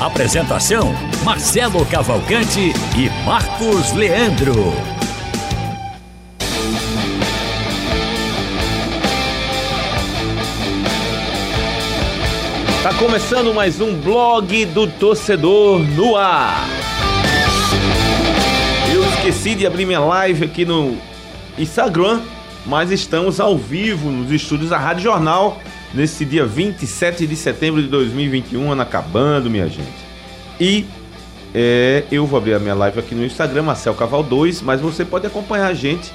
Apresentação: Marcelo Cavalcante e Marcos Leandro. Tá começando mais um blog do torcedor no ar. Eu esqueci de abrir minha live aqui no Instagram, mas estamos ao vivo nos estúdios da Rádio Jornal nesse dia 27 de setembro de 2021, ano acabando, minha gente. E é, eu vou abrir a minha live aqui no Instagram, Marcel Caval 2, mas você pode acompanhar a gente,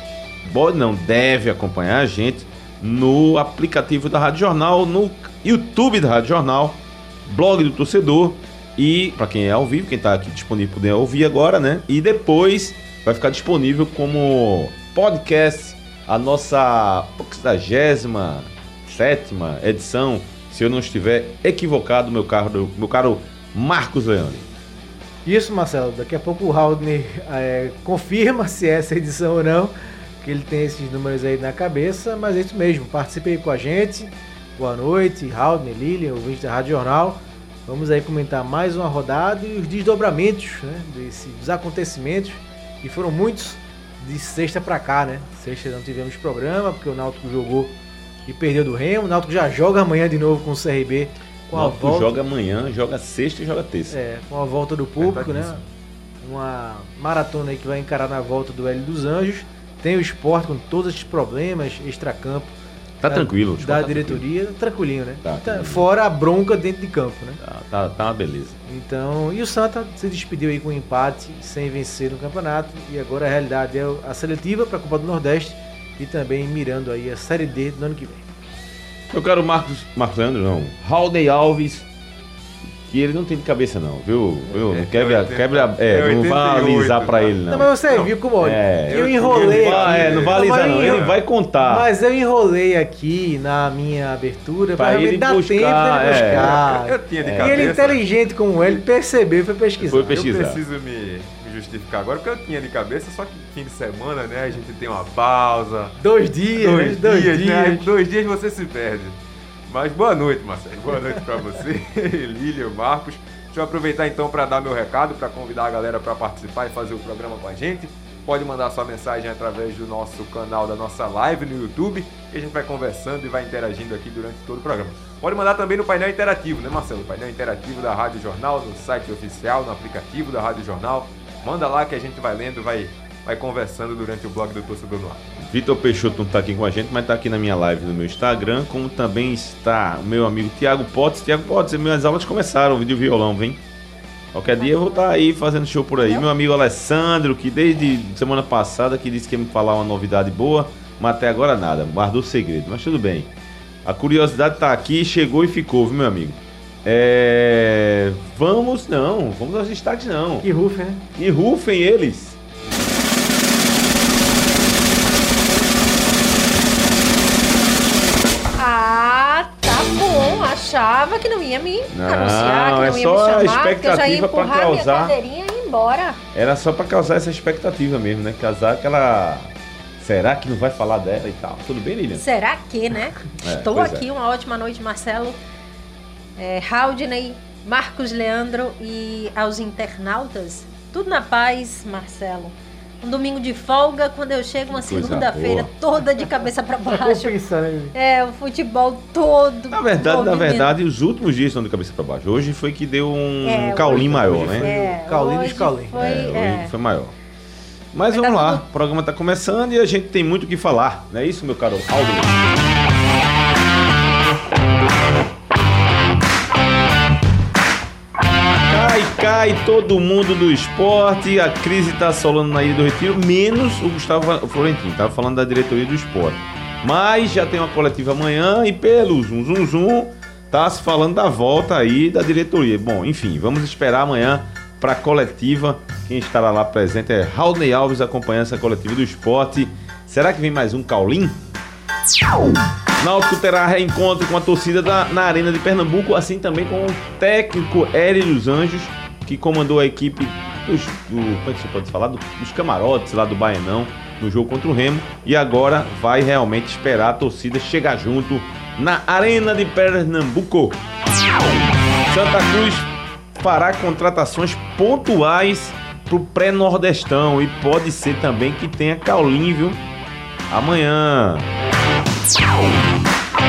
pode não, deve acompanhar a gente no aplicativo da Rádio Jornal, no YouTube da Rádio Jornal, blog do torcedor e para quem é ao vivo, quem está aqui disponível poder ouvir agora, né? E depois vai ficar disponível como podcast a nossa 67 edição, se eu não estiver equivocado, meu caro, meu caro Marcos Leandro. Isso, Marcelo. Daqui a pouco o Haldner é, confirma se é essa edição ou não, que ele tem esses números aí na cabeça, mas é isso mesmo. Participe aí com a gente. Boa noite, Haldner, Lilian, ouvinte da Rádio Jornal. Vamos aí comentar mais uma rodada e os desdobramentos né, desse, dos acontecimentos, que foram muitos de sexta para cá, né? Sexta não tivemos programa, porque o Náutico jogou e perdeu do Remo. O Náutico já joga amanhã de novo com o CRB. Com a volta... joga amanhã, joga sexta e joga terça. É, com a volta do público, né? Uma maratona aí que vai encarar na volta do Hélio dos Anjos. Tem o esporte com todos esses problemas, extracampo Tá da, tranquilo. Da tá diretoria, tranquilo. tranquilinho, né? Tá, tá, fora a bronca dentro de campo, né? Tá, tá, tá uma beleza. Então, e o Santa se despediu aí com um empate, sem vencer no campeonato. E agora a realidade é a seletiva para a Copa do Nordeste e também mirando aí a Série D do ano que vem. Eu quero Marcos, Marcos Leandro, não. Raulney Alves, que ele não tem de cabeça não, viu? viu? É, quebra, quebra, é, não vai alisar pra ele não. Não, mas você não. viu como é, eu enrolei não vai, aqui. É, não vai alisar não, ele vai contar. Mas eu enrolei aqui na minha abertura pra, pra ele dar buscar, tempo dele buscar. É. Eu, eu tinha de cabeça. E ele inteligente como ele percebeu e foi pesquisar. Foi pesquisar. Eu preciso me justificar agora, porque eu tinha de cabeça, só que fim de semana, né, a gente tem uma pausa. Dois dias, dois, né? dois dias, dias. Né? Dois dias você se perde. Mas boa noite, Marcelo. Boa noite para você, Lília, Marcos. Deixa eu aproveitar então para dar meu recado, para convidar a galera para participar e fazer o programa com a gente. Pode mandar sua mensagem através do nosso canal, da nossa live no YouTube, e a gente vai conversando e vai interagindo aqui durante todo o programa. Pode mandar também no painel interativo, né, Marcelo? painel interativo da Rádio Jornal, no site oficial, no aplicativo da Rádio Jornal. Manda lá que a gente vai lendo, vai, vai conversando durante o blog do Torcedor no Ar. Vitor Peixoto não está aqui com a gente, mas está aqui na minha live no meu Instagram, como também está o meu amigo Tiago Potts. Tiago Potts, minhas aulas começaram, vídeo violão, vem. Qualquer dia eu vou estar tá aí fazendo show por aí. Meu amigo Alessandro, que desde semana passada que disse que ia me falar uma novidade boa, mas até agora nada, guardou segredo, mas tudo bem. A curiosidade está aqui, chegou e ficou, viu, meu amigo? É... Vamos, não, vamos aos destaques não. Que rufem, né? Que rufem eles. achava que não ia me não, anunciar, que não é ia só me chamar, a expectativa que eu já ia empurrar causar... minha cadeirinha e ir embora. Era só para causar essa expectativa mesmo, né? Casar aquela... Será que não vai falar dela e tal? Tudo bem, Lilian? Será que, né? É, Estou aqui, é. uma ótima noite, Marcelo. É, Haldney, Marcos Leandro e aos internautas. Tudo na paz, Marcelo um domingo de folga, quando eu chego uma segunda-feira toda de cabeça para baixo. é, o futebol todo. Na verdade, na verdade, os últimos dias estão de cabeça para baixo. Hoje foi que deu um é, caulim maior, né? É, caulim dos caulim. Foi, é, hoje foi maior. Mas, Mas vamos tá lá, tudo... o programa está começando e a gente tem muito o que falar, não é isso, meu caro Aldo? Cai todo mundo do esporte, a crise está assolando na Ilha do Retiro, menos o Gustavo Florentino, estava falando da diretoria do esporte. Mas já tem uma coletiva amanhã e pelo zum zum zum tá se falando da volta aí da diretoria. Bom, enfim, vamos esperar amanhã para a coletiva. Quem estará lá presente é Raulney Alves acompanhando essa coletiva do esporte. Será que vem mais um Caulim? Náutico terá reencontro com a torcida da, na Arena de Pernambuco, assim também com o técnico Hélio dos Anjos, que comandou a equipe dos, do, como é que você pode falar? Do, dos camarotes lá do Baianão no jogo contra o Remo. E agora vai realmente esperar a torcida chegar junto na Arena de Pernambuco. Santa Cruz fará contratações pontuais pro pré-nordestão e pode ser também que tenha Caulim, viu? Amanhã.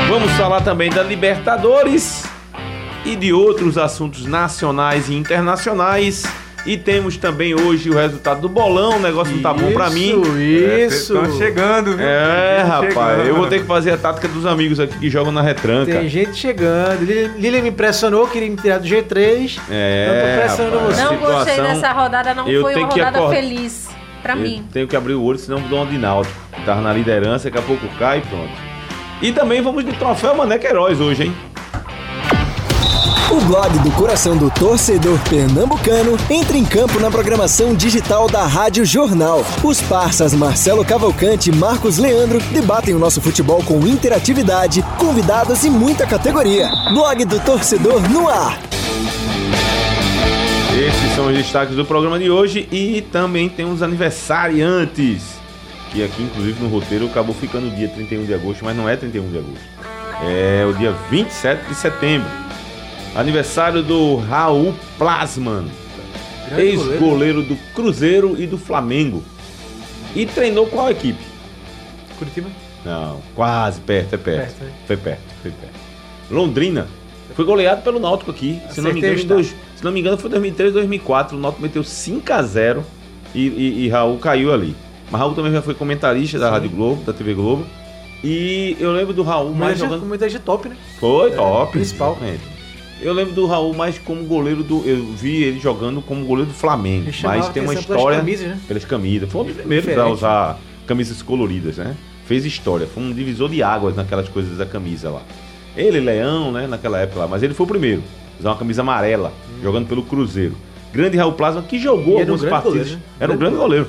Vamos falar também da Libertadores e de outros assuntos nacionais e internacionais. E temos também hoje o resultado do bolão. O negócio não tá bom pra mim. Isso, Estão chegando, viu? É, rapaz, chegando. eu vou ter que fazer a tática dos amigos aqui que jogam na retranca. Tem gente chegando. Lilian me impressionou, queria me tirar do G3. É, eu tô pressionando rapaz. você. Não gostei dessa rodada, não eu foi tenho uma rodada acordar- feliz pra Eu mim. tenho que abrir o olho, senão dou uma de náutico. Tava na liderança, daqui a pouco cai e pronto. E também vamos de troféu Mané Queiroz hoje, hein? O blog do coração do torcedor pernambucano entra em campo na programação digital da Rádio Jornal. Os parças Marcelo Cavalcante e Marcos Leandro debatem o nosso futebol com interatividade, convidados e muita categoria. Blog do torcedor no ar. Esses são os destaques do programa de hoje e também tem os aniversariantes. Que aqui, inclusive, no roteiro acabou ficando dia 31 de agosto, mas não é 31 de agosto. É o dia 27 de setembro. Aniversário do Raul Plasman, ex-goleiro do Cruzeiro e do Flamengo. E treinou qual equipe? Curitiba? Não, quase perto, é perto. Perto, né? Foi perto, foi perto. Londrina. Foi goleado pelo Náutico aqui. Se não, me engano, dois, se não me engano, foi 2003, 2004. O Náutico meteu 5x0 e, e, e Raul caiu ali. Mas Raul também já foi comentarista da Rádio Globo, da TV Globo. E eu lembro do Raul mais jogando. muita gente top, né? Foi É, top. principal. exatamente. Eu lembro do Raul mais como goleiro do. Eu vi ele jogando como goleiro do Flamengo. Ele Mas tem uma atenção pelas história. camisas, né? Pelas camisas. Foi um dos primeiros a usar camisas coloridas, né? Fez história. Foi um divisor de águas naquelas coisas da camisa lá. Ele, Leão, né? Naquela época lá. Mas ele foi o primeiro. Usar uma camisa amarela, jogando pelo Cruzeiro. Grande Raul Plasma que jogou Hum. Era um partidas. goleiro, né? Era um Grande grande goleiro.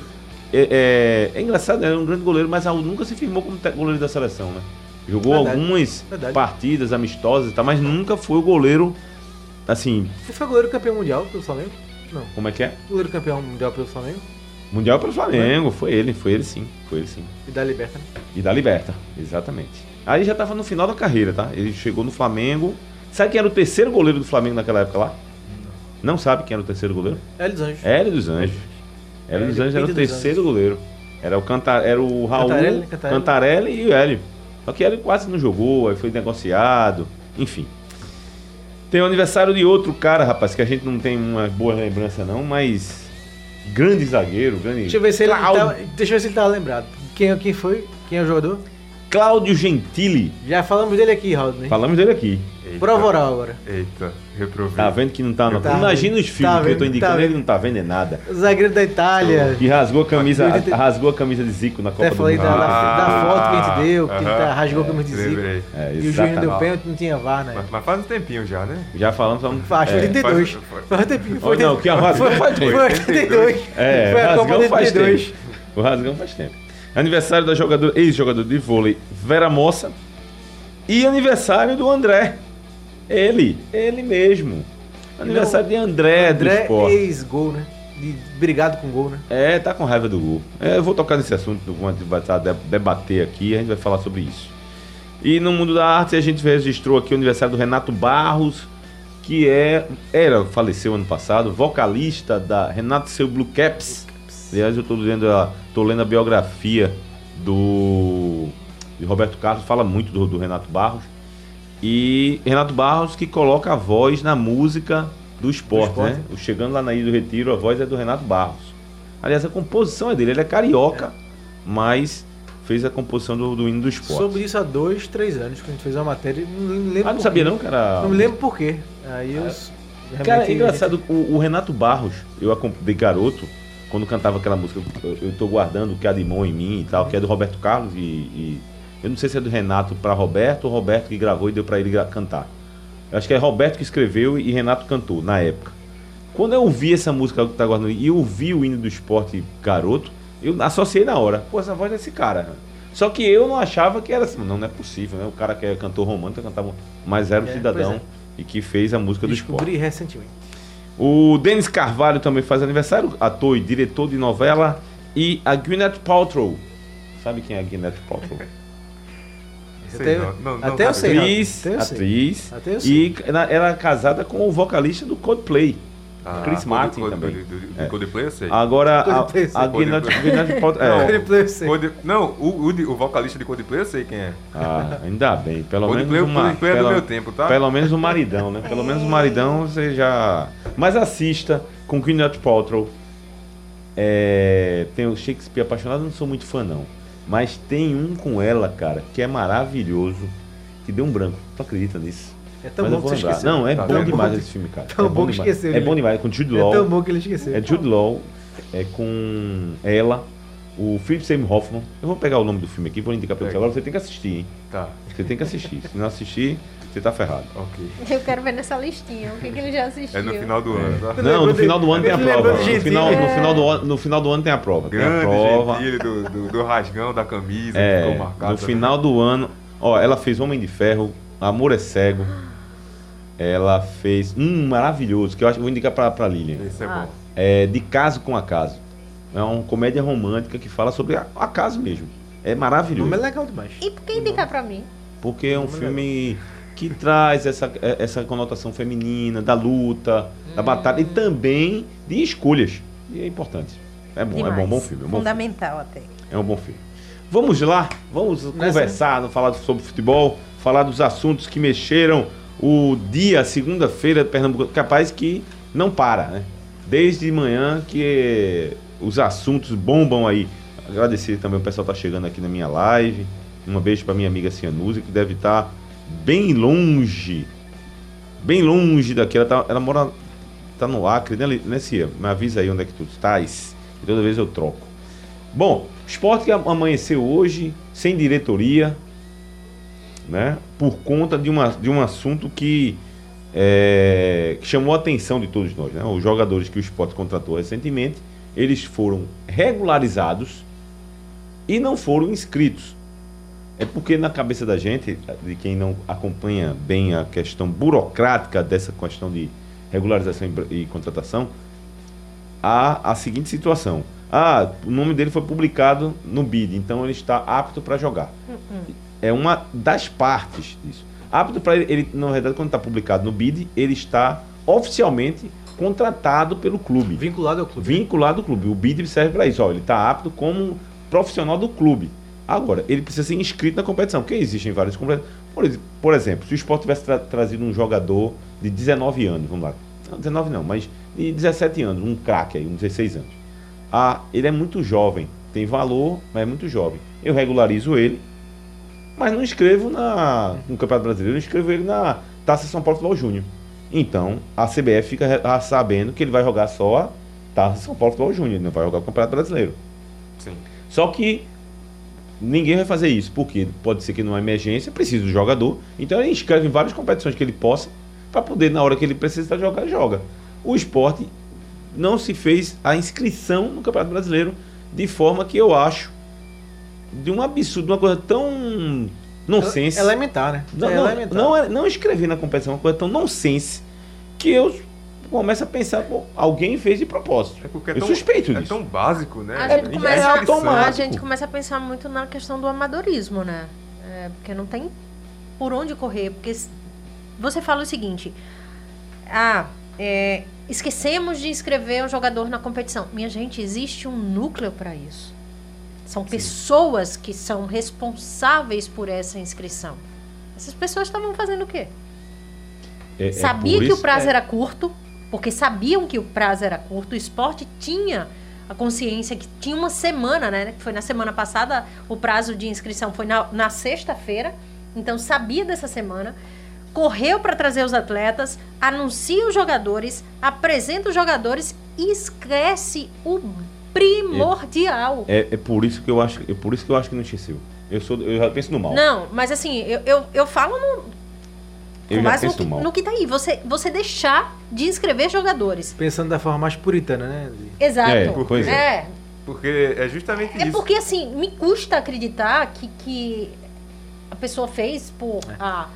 É, é- é engraçado, era um grande goleiro, mas Raul nunca se firmou como goleiro da seleção, né? Jogou Verdade. algumas Verdade. partidas amistosas e tal, mas nunca foi o goleiro, assim, Você foi goleiro campeão mundial pelo Flamengo? Não. como é que é? Goleiro campeão mundial pelo Flamengo? Mundial pelo Flamengo, foi ele, foi ele sim, foi ele sim. E da Liberta, né? E da Liberta, exatamente. Aí já tava no final da carreira, tá? Ele chegou no Flamengo. Sabe quem era o terceiro goleiro do Flamengo naquela época lá? Não sabe quem era o terceiro goleiro? Hélio dos Anjos. Hélio dos Anjos. Hélio dos Anjos era o terceiro goleiro. Era o, Canta... era o Raul, Cantarelli, Cantarelli, Cantarelli. e o Hélio. Só que Hélio quase não jogou, aí foi negociado, enfim. Tem o aniversário de outro cara, rapaz, que a gente não tem uma boa lembrança não, mas grande zagueiro, grande... Deixa eu ver se ele tava, Deixa eu ver se ele tava lembrado. Quem, quem foi? Quem é o jogador? Cláudio Gentili. Já falamos dele aqui, Raul, né? Falamos dele aqui. Eita. Prova oral agora. Eita, reprovei. Tá vendo que não tá, não. Tá Imagina vendo, os filmes tá que eu tô vendo, indicando, tá ele vendo. não tá vendo é nada. O zagueiro da Itália. Que rasgou a camisa, Até rasgou a camisa de Zico na Copa Até do falei Mundo. da, Ah, da foto que a gente deu, que ele tá, aham. rasgou como de zico. É, E o juiz não deu pênalti, não tinha VAR, né? Mas, mas faz um tempinho já, né? Já falando, falando. Acho que é, 82. faz- foi- Foi um tempinho. Foi Oh, não, que a rasgão foi, faz foi, tempo. 82. É, foi a Copa Rasgão de faz 82. tempo. O Rasgão faz tempo. Aniversário da jogadora, ex-jogador de vôlei Vera Mossa. E aniversário do André. Ele, ele mesmo. Aniversário de André, do André esporte. ex-gol, né? De, brigado com gol, né? É, tá com raiva do gol. É, eu vou tocar nesse assunto, de- debater aqui, a gente vai falar sobre isso. E no mundo da arte a gente registrou aqui o aniversário do Renato Barros, que é era faleceu ano passado, vocalista da Renato Seu Blue Caps. Aliás, eu tô lendo a, tô lendo a biografia do de Roberto Carlos, fala muito do, do Renato Barros. E Renato Barros que coloca a voz na música do esporte, esporte. né? O Chegando lá na Ilha do Retiro, a voz é do Renato Barros. Aliás, a composição é dele, ele é carioca, mas fez a composição do, do hino do esporte. Sobre isso há dois, três anos que a gente fez uma matéria. Não lembro Ah, não sabia quê. não, cara? Não me lembro por quê. Aí eu. Cara, é engraçado, o, o Renato Barros, eu acompanhei garoto, quando cantava aquela música, eu, tô guardando o que há de bom em mim e tal, que é do Roberto Carlos e, e- eu não sei se é do Renato para Roberto ou Roberto que gravou e deu para ele cantar. Eu acho que é Roberto que escreveu e Renato cantou na época. Quando eu ouvi essa música que tá guardando e eu ouvi o hino do esporte garoto, eu associei na hora. Pô, essa voz desse cara. Só que eu não achava que era assim. Não, não é possível, né? O cara que é cantor romântico cantava mais era um É, cidadão pois e que fez a música do esporte. Descobri recentemente. O Denis Carvalho também faz aniversário, ator e diretor de novela. E a Gwyneth Paltrow. Sabe quem é a Gwyneth Paltrow? Até, não, não, não até eu sei. atriz, até eu sei. atriz. Até eu sei. E ela era casada com o vocalista do Coldplay. Ah, Chris Martin Code- também. Do, do, do É. Coldplay eu sei. Agora, a, Coldplay, a sei. Gwyneth, Paltrow... Não, É, o, o, o vocalista de Coldplay eu sei quem é. ah, ainda bem. Pelo Coldplay, menos uma... Coldplay é do pelo- meu tempo, tá? Pelo menos o maridão, né? Pelo menos o maridão você já. Mas assista com Gwyneth Paltrow. É, tem o Shakespeare apaixonado, não sou muito fã não. Mas tem um com ela, cara, que é maravilhoso. Que deu um branco. Tu acredita nisso? É tão Mas bom que esqueceu. Não, é Tá bom demais esse filme, cara. Tão é bom que esqueceu, É bom demais. Com Jude É Law. tão bom que ele esqueceu. É Jude Law. É com ela. O Philip Seymour Hoffman. Eu vou pegar o nome do filme aqui, vou indicar pra você. Agora você tem que assistir, hein? Tá, Você tem que assistir. Se não assistir, você tá ferrado. ok. Eu quero ver nessa listinha o que, que ele já assistiu. É no final do ano, tá? Não, no final do ano tem a prova. No final, no, É. final do, ano- no final do ano tem a prova. Tem a Grande prova. Do, do, do rasgão da camisa, que É, ficou marcado. no final do ano. Ó, ela fez Homem de Ferro, Amor é Cego. Ela fez. Um maravilhoso, que eu acho que vou indicar pra, pra Lilian. Esse é Ah. bom. É De Caso com Acaso. É uma comédia romântica que fala sobre acaso mesmo. É O maravilhoso. nome é legal demais. E por que indicar pra mim? Porque é um Vamos filme que traz essa, é- essa conotação feminina, da luta, da batalha e também de escolhas. E é importante. É bom, é bom, bom filme. É um bom filme. Fundamental até. É um bom filme. Vamos lá, vamos conversar, não falar sobre futebol, falar dos assuntos que mexeram o dia, segunda-feira, Pernambuco. Capaz que não para, né? Desde manhã que os assuntos bombam aí. Agradecer também o pessoal que tá chegando aqui na minha live. Um beijo para minha amiga Cianusa, que deve estar bem longe. Bem longe daqui. Ela, tá, ela mora. tá no Acre, né, né, Cia? Me avisa aí onde é que tu estás. E toda vez eu troco. Bom, esporte que amanheceu hoje, sem diretoria, né? Por conta de, uma, de um assunto que, é, que chamou a atenção de todos nós, né? Os jogadores que o esporte contratou recentemente, eles foram regularizados e não foram inscritos. É porque na cabeça da gente, de quem não acompanha bem a questão burocrática dessa questão de regularização e, e contratação, há a seguinte situação. Ah, o nome dele foi publicado no BID, então ele está apto para jogar. É uma das partes disso. Apto para ele, ele, na verdade, quando está publicado no BID, ele está oficialmente contratado pelo clube. Vinculado ao clube. Vinculado ao clube. O BID serve para isso. Ó, ele está apto como profissional do clube. Agora, ele precisa ser inscrito na competição, porque existem várias competições. Por, ex- por exemplo, se o esporte tivesse tra- trazido um jogador de 19 anos, vamos lá. Não, 19 não, mas de 17 anos, um craque aí, um 16 anos. Ah, ele é muito jovem, tem valor, mas é muito jovem. Eu regularizo ele, mas não inscrevo na, no Campeonato Brasileiro, eu inscrevo ele na Taça São Paulo Futebol Júnior. Então, a CBF fica sabendo que ele vai jogar só a Taça São Paulo Futebol Júnior, ele não vai jogar o Campeonato Brasileiro. Sim. Só que ninguém vai fazer isso, porque pode ser que numa emergência precise do jogador. Então ele inscreve em várias competições que ele possa, para poder, na hora que ele precisa jogar, joga. O esporte não se fez a inscrição no Campeonato Brasileiro de forma que eu acho de um absurdo, uma coisa tão nonsense. Elementar, né? Não, é não, elementar. não, é- não escrever na competição uma coisa tão nonsense que eu começo a pensar, pô, alguém fez de propósito. É porque é eu tão, suspeito é disso. tão básico, né? A É- gente, é começa, automático. a gente começa a pensar muito na questão do amadorismo, né? É, porque não tem por onde correr. Porque você fala o seguinte: ah, é, esquecemos de inscrever um jogador na competição. Minha gente, existe um núcleo para isso. São pessoas que são responsáveis por essa inscrição. Essas pessoas estavam fazendo o quê? É- é Sabia por que o isso- prazo é- era curto, porque sabiam que o prazo era curto. O esporte tinha a consciência que tinha uma semana, né? Que foi na semana passada, o prazo de inscrição foi na, na sexta-feira. Então sabia dessa semana. Correu para trazer os atletas, anuncia os jogadores, apresenta os jogadores e esquece o primordial. É, é por isso que eu acho, é por isso que eu acho que não esqueceu. Eu sou, eu já penso no mal. Não, mas assim, eu, eu, eu falo no. Eu Com base no que, no que tá aí. Você, você deixar de inscrever jogadores. Pensando da forma mais puritana, né? Exato. É, pois é. é. Porque é justamente É isso. porque, assim, me custa acreditar que, que a pessoa fez por. Ah,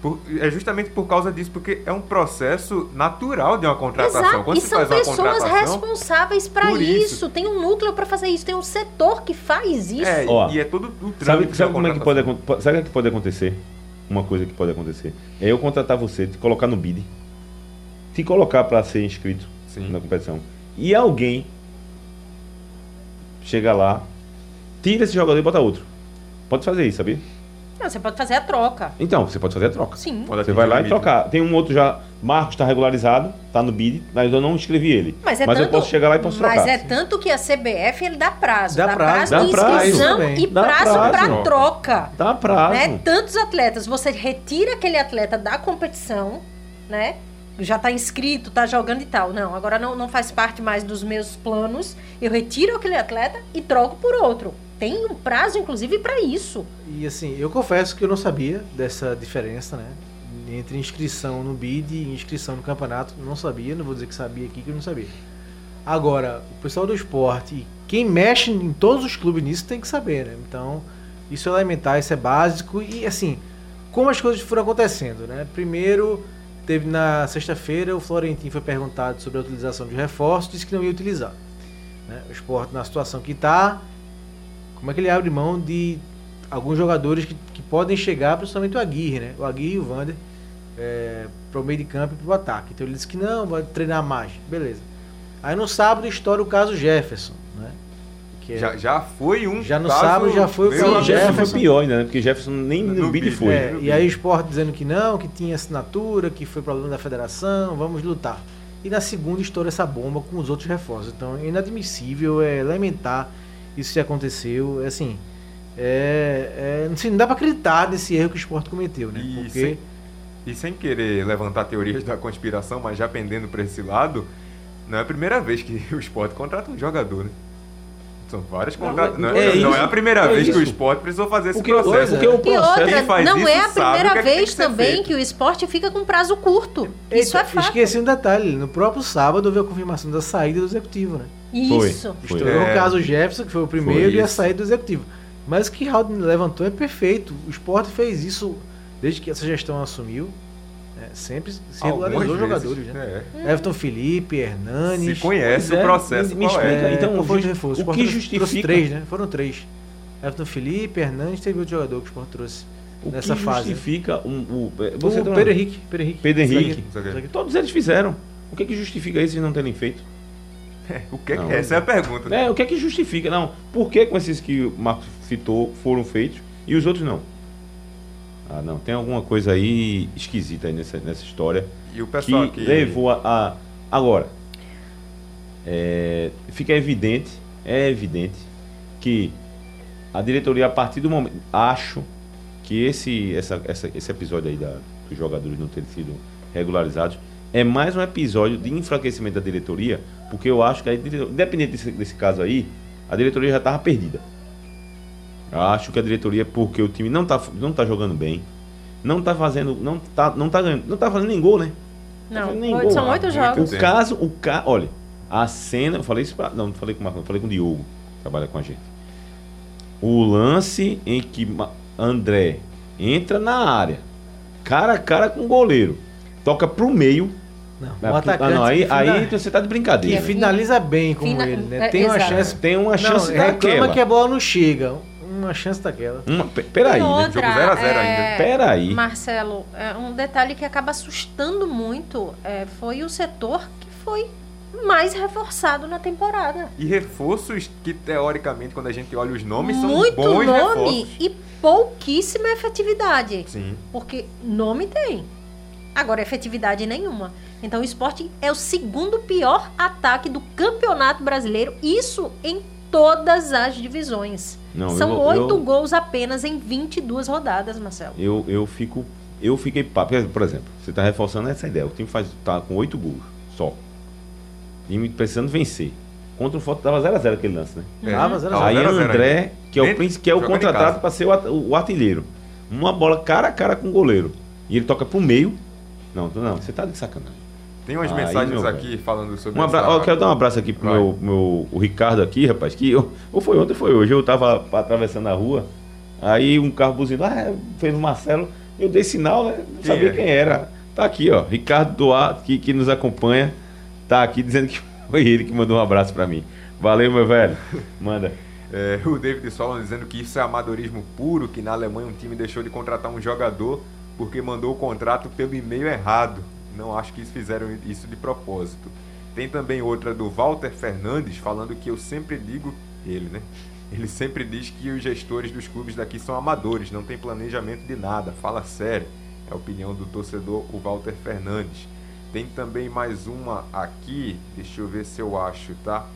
Por- é justamente por causa disso, porque é um processo natural de uma contratação. exato. Quando E são pessoas contratação, responsáveis para isso. isso. Tem um núcleo para fazer isso. Tem um setor que faz isso. É, Ó, e é todo o trâmite Sabe, sabe como é que pode, sabe o que pode acontecer? Uma coisa que pode acontecer. É eu contratar você, te colocar no bid, te colocar para ser inscrito Sim. na competição. E alguém chega lá, tira esse jogador e bota outro. Pode fazer isso, sabia? Não, você pode fazer a troca. Então, você pode fazer a troca. Sim. Quando Você vai lá e trocar. Tem um outro já, Marcos está regularizado, está no bid, mas eu não inscrevi ele. Mas, é eu tanto, posso chegar lá e posso Mas trocar. é tanto que a CBF ele dá prazo. Dá Dá, prazo. prazo, de prazo. inscrição Também. e Dá prazo, prazo. para troca. Dá prazo. né? Tantos atletas, você retira aquele atleta da competição, né? Já está inscrito, está jogando e tal. Não, agora não, não faz parte mais dos meus planos. Eu retiro aquele atleta e troco por outro. Tem um prazo, inclusive, para isso. E assim, eu confesso que eu não sabia dessa diferença, né? Entre inscrição no BID e inscrição no campeonato. Não sabia, não vou dizer que sabia aqui que eu não sabia. Agora, o pessoal do esporte, quem mexe em todos os clubes nisso tem que saber, né? Então, isso é elementar, isso é básico. E assim, como as coisas foram acontecendo, né? Primeiro, teve na sexta-feira, o Florentino foi perguntado sobre a utilização de reforços, disse que não ia utilizar. né? O esporte, na situação que está, como é que ele abre mão de alguns jogadores que, que podem chegar, principalmente o Aguirre, né? O Aguirre e o Vander, é, para o meio de campo e para o ataque. Então ele disse que não, vai treinar mais. Beleza. Aí no sábado estoura o caso Jefferson, né? Que é- Já, já foi um Já no caso sábado já foi o caso. Jefferson Jefferson. foi pior ainda, né? Porque Jefferson nem no, No bid foi. É, e aí o esporte dizendo que não, que tinha assinatura, que foi problema da federação, vamos lutar. E na segunda estoura essa bomba com os outros reforços. Então é inadmissível, é lamentar isso que aconteceu. É assim, é, é, assim, não dá pra acreditar nesse erro que o esporte cometeu, né? E Porque sem, e sem querer levantar teorias da conspiração, mas já pendendo para esse lado, não é a primeira vez que o esporte contrata um jogador, né? São várias contratações. Não, é é, não isso, é a primeira é vez que o isso. esporte precisou fazer esse processo. porque o E processo. outra, não isso é a primeira é vez que também que o esporte fica com prazo curto. Isso é Eita, fato. Esqueci um detalhe, no próprio sábado houve a confirmação da saída do executivo, né? Isso. Foi. Estourou É. o caso Jefferson, que foi o primeiro, Foi e a saída do executivo. Mas o que Raul levantou é perfeito. O esporte fez isso desde que essa gestão assumiu. né? Sempre se Algumas regularizou vezes, jogadores, né? é. Everton Felipe, Hernanes. Se conhece é, o processo me- me explica, é. então, qual foi justi- reforço? o Sport que justifica- três, né? Foram três. Everton Felipe, Hernandes, teve outro jogador que o Sport trouxe O nessa que fase. justifica um, o, você o tem uma- Pedro Henrique. Pedro Henrique. Pedro Henrique. Zagueiro. Zagueiro. Todos eles fizeram. O que que justifica isso eles não terem feito? O que, Não, essa é a pergunta. né? É, o que é que justifica? Não, por que com esses que o Marcos citou foram feitos e os outros não? Ah, não, tem alguma coisa aí esquisita aí nessa, nessa história E o pessoal que aqui. levou a, a- agora é, fica evidente, é evidente que a diretoria a partir do momento acho que esse essa, essa- esse episódio aí da, dos jogadores não terem sido regularizados é mais um episódio de enfraquecimento da diretoria, porque eu acho que a independente desse, desse caso aí, a diretoria já estava perdida. Eu acho que a diretoria, porque o time não está não tá jogando bem, não está fazendo, não tá, não tá ganhando, não tá fazendo nem gol, né? Não, oito- gol. são oito jogos. O caso, o ca... olha, a cena, eu falei isso pra... não, não falei com o Marcos, eu falei com o Diogo, que trabalha com a gente. O lance em que André entra na área, cara a cara com o goleiro, toca pro meio. Não, Ah, o atacante. não, aí, que aí você tá de que brincadeira. finaliza bem como Fina- ele, né? é, Tem uma chance. Tem uma Não, chance reclama daquela. que a bola não chega. Uma chance daquela. Uma, pe- peraí, né? outra, Jogo zero a zero é, ainda. Peraí. Marcelo, é, um detalhe que acaba assustando muito é, foi o setor que foi mais reforçado na temporada. E reforços que, teoricamente, quando a gente olha os nomes, são Muito bons nome reforços. e pouquíssima efetividade. Sim. Porque nome tem. Agora, efetividade nenhuma. Então, o esporte é o segundo pior ataque do campeonato brasileiro. Isso em todas as divisões. Não, São oito gols apenas em 22 rodadas, Marcelo. Eu, eu fico. Eu fiquei. Por exemplo, você está reforçando essa ideia. O time faz, tá com oito gols só. Time precisando vencer. Contra o Forte tava 0x0 aquele lance, né? É, Tava zero a tava Aí zero a zero André, que é o, Dentro, príncipe, que é o contratado para ser o, o artilheiro. Uma bola cara a cara com o goleiro. E ele toca pro meio. Não, não, você tá de sacanagem. Tem umas Aí, mensagens aqui falando sobre Um abra... ó, eu quero dar um abraço aqui pro Vai. meu, meu o Ricardo aqui, rapaz, que eu, ou foi ontem ou foi hoje, eu tava atravessando a rua, aí um carro buzinou, ah, fez o Marcelo, eu dei sinal, né? Não sabia é? quem era. Tá aqui, ó, Ricardo Duarte, que, que nos acompanha, tá aqui dizendo que foi ele que mandou um abraço pra mim. Valeu, meu velho. Manda. É, o David Solon dizendo que isso é amadorismo puro, que na Alemanha um time deixou de contratar um jogador porque mandou o contrato pelo e-mail errado. Não acho que eles fizeram isso de propósito. Tem também outra do Walter Fernandes falando que eu sempre digo, ele, né? Ele sempre diz que os gestores dos clubes daqui são amadores, não tem planejamento de nada. Fala sério. É a opinião do torcedor, o Walter Fernandes. Tem também mais uma aqui, deixa eu ver se eu acho, tá?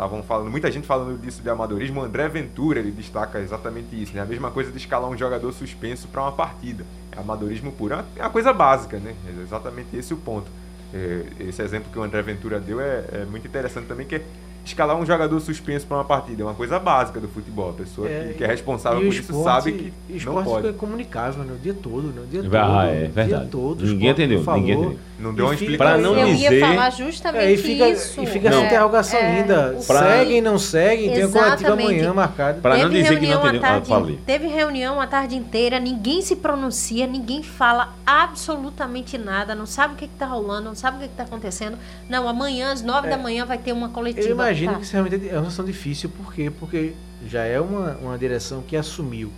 Estavam falando, muita gente falando disso de amadorismo. André Ventura ele destaca exatamente isso, né? A mesma coisa de escalar um jogador suspenso para uma partida. É amadorismo puro. É É uma coisa básica, né? É exatamente esse o ponto. É, esse exemplo que o André Ventura deu é, é muito interessante também, que escalar um jogador suspenso para uma partida. É uma coisa básica do futebol. A pessoa que, que é responsável por isso esporte- sabe e que não esporte pode. fica comunicável, né? O dia todo, né? O dia Ah, todo. é o verdade. Dia todo. Ninguém entendeu, falou. ninguém entendeu. Não deu uma explicação. Pra não eu dizer- ia falar justamente É, e fica, isso. e fica Não. interrogação É, ainda. Pra- Seguem, não seguem? Tem a coletiva amanhã marcada. Pra não Teve dizer que não entendeu. Ah, tarde, falei. Teve reunião a tarde inteira, ninguém se pronuncia, ninguém fala absolutamente nada, não sabe o que está rolando, não sabe o que está acontecendo. Não, amanhã, às nove da manhã, vai ter uma coletiva. Imagino Tá. que isso realmente é uma situação difícil, por quê? Porque já é uma, uma direção que assumiu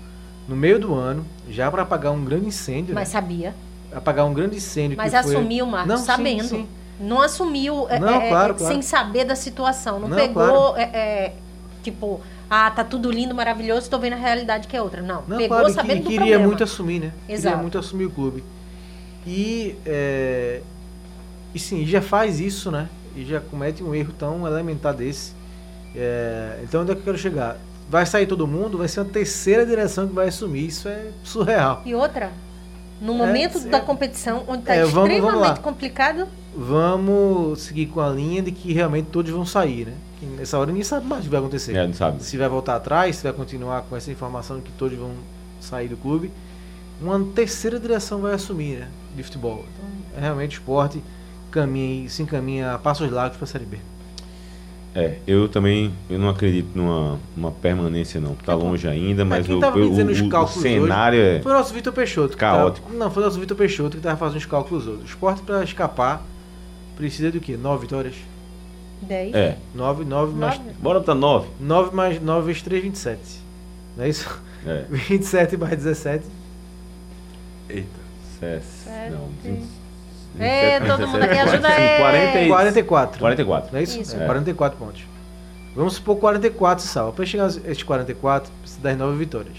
no meio do ano, já para apagar um grande incêndio, Mas né? sabia. apagar um grande incêndio Mas que foi... assumiu, Marcos, Não, sim, sabendo. sim. Não assumiu é, Não, é, claro, claro. sem saber da situação. Não, Não, pegou, claro. é, é, tipo, ah, tá tudo lindo, maravilhoso, tô vendo a realidade que é outra. Não, Não, pegou claro, e que- sabendo e do queria problema. muito assumir, né? Queria Exato. muito assumir o clube. E, é, e sim, já faz isso, né? E já comete um erro tão elementar desse. É, então, onde é que eu quero chegar? Vai sair todo mundo, vai ser uma terceira direção que vai assumir. Isso é surreal. E outra, no momento é- da competição, onde está É, vamos- vamos extremamente lá. complicado, Vamos seguir com a linha de que realmente todos vão sair, né? Que nessa hora ninguém sabe mais o que vai acontecer. É, não sabe. se vai voltar atrás, se vai continuar com essa informação de que todos vão sair do clube. Uma terceira direção vai assumir, né? De futebol. Então, é realmente o esporte caminha, se encaminha a passos largos para a Série B. É, eu também eu não acredito numa, numa permanência, não. Tá longe ainda, mas quem o, tava me o, dizendo os o- o cálculos cenário é. Foi o nosso Vitor Peixoto. que Caótico. tava- não, foi o nosso Vitor Peixoto que estava fazendo os cálculos hoje. O esporte para escapar precisa do quê? Nove vitórias? 10. É. Nove, nove, mais, Nove. Bora pra 9. nove mais nove vezes três, 27. Não é isso? É. 27 mais 17. Eita. Sete, Sete. não. 20, É, 27, todo mundo aqui 45, ajuda aí. 40 e- 44. 44. Não é isso? Isso. É, É. 44 pontos. Vamos supor 44 salva. Para chegar a esses 44, precisa das 9 vitórias.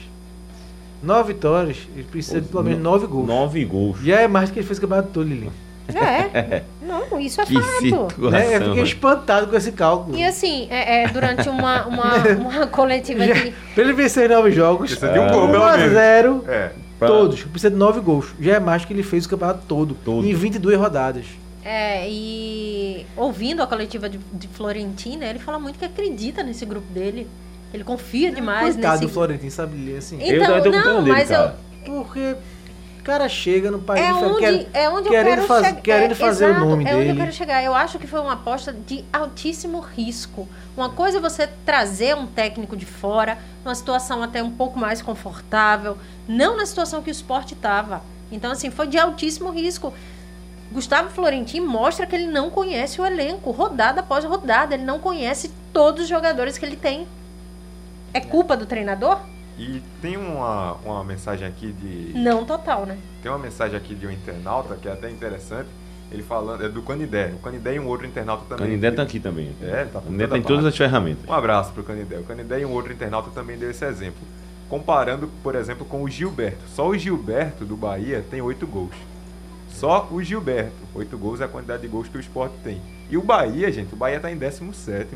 9 vitórias, ele precisa de pelo menos 9 gols. 9 gols. Já é mais do que ele fez o campeonato todo, Lili. É. Não, isso é Que fato. situação. Né? Eu fiquei espantado com esse cálculo. E assim, é, é, durante uma, uma, uma coletiva de. pra ele vencer 9 jogos, Precisa de um gol, 1 pelo a menos. 0 É. Pra- todos. Precisa de 9 gols. Já é mais que ele fez o campeonato todo. Todo. Em 22 rodadas. É, e ouvindo a coletiva de, de Florentina, ele fala muito que acredita nesse grupo dele. Ele confia demais Coitado nesse. do Florentino, sabe? Assim, Eu Então, com não, dele, mas eu, cara. porque o cara chega no país É diferente, onde, quer- é onde eu querendo quero faz- querendo é, fazer o exato, nome é onde eu dele. quero chegar. Eu acho que foi uma aposta de altíssimo risco. Uma coisa é você trazer um técnico de fora, numa situação até um pouco mais confortável, não na situação que o esporte estava. Então, assim, foi de altíssimo risco. Gustavo Florentin mostra que ele não conhece o elenco, rodada após rodada. Ele não conhece todos os jogadores que ele tem. É culpa do treinador? E tem uma, uma mensagem aqui de. Não total, né? Tem uma mensagem aqui de um internauta que é até interessante. Ele falando. É do Canidé. O Canidé e um outro internauta O também. Canindé tá aqui também. É, tá O toda tem todas parte. as ferramentas. Um abraço pro Canidé. O Canidé e um outro internauta também deu esse exemplo. Comparando, por exemplo, com o Gilberto. Só o Gilberto do Bahia tem oito gols. Só o Gilberto. Oito gols é a quantidade de gols que o esporte tem. E o Bahia, gente, o Bahia tá em 17.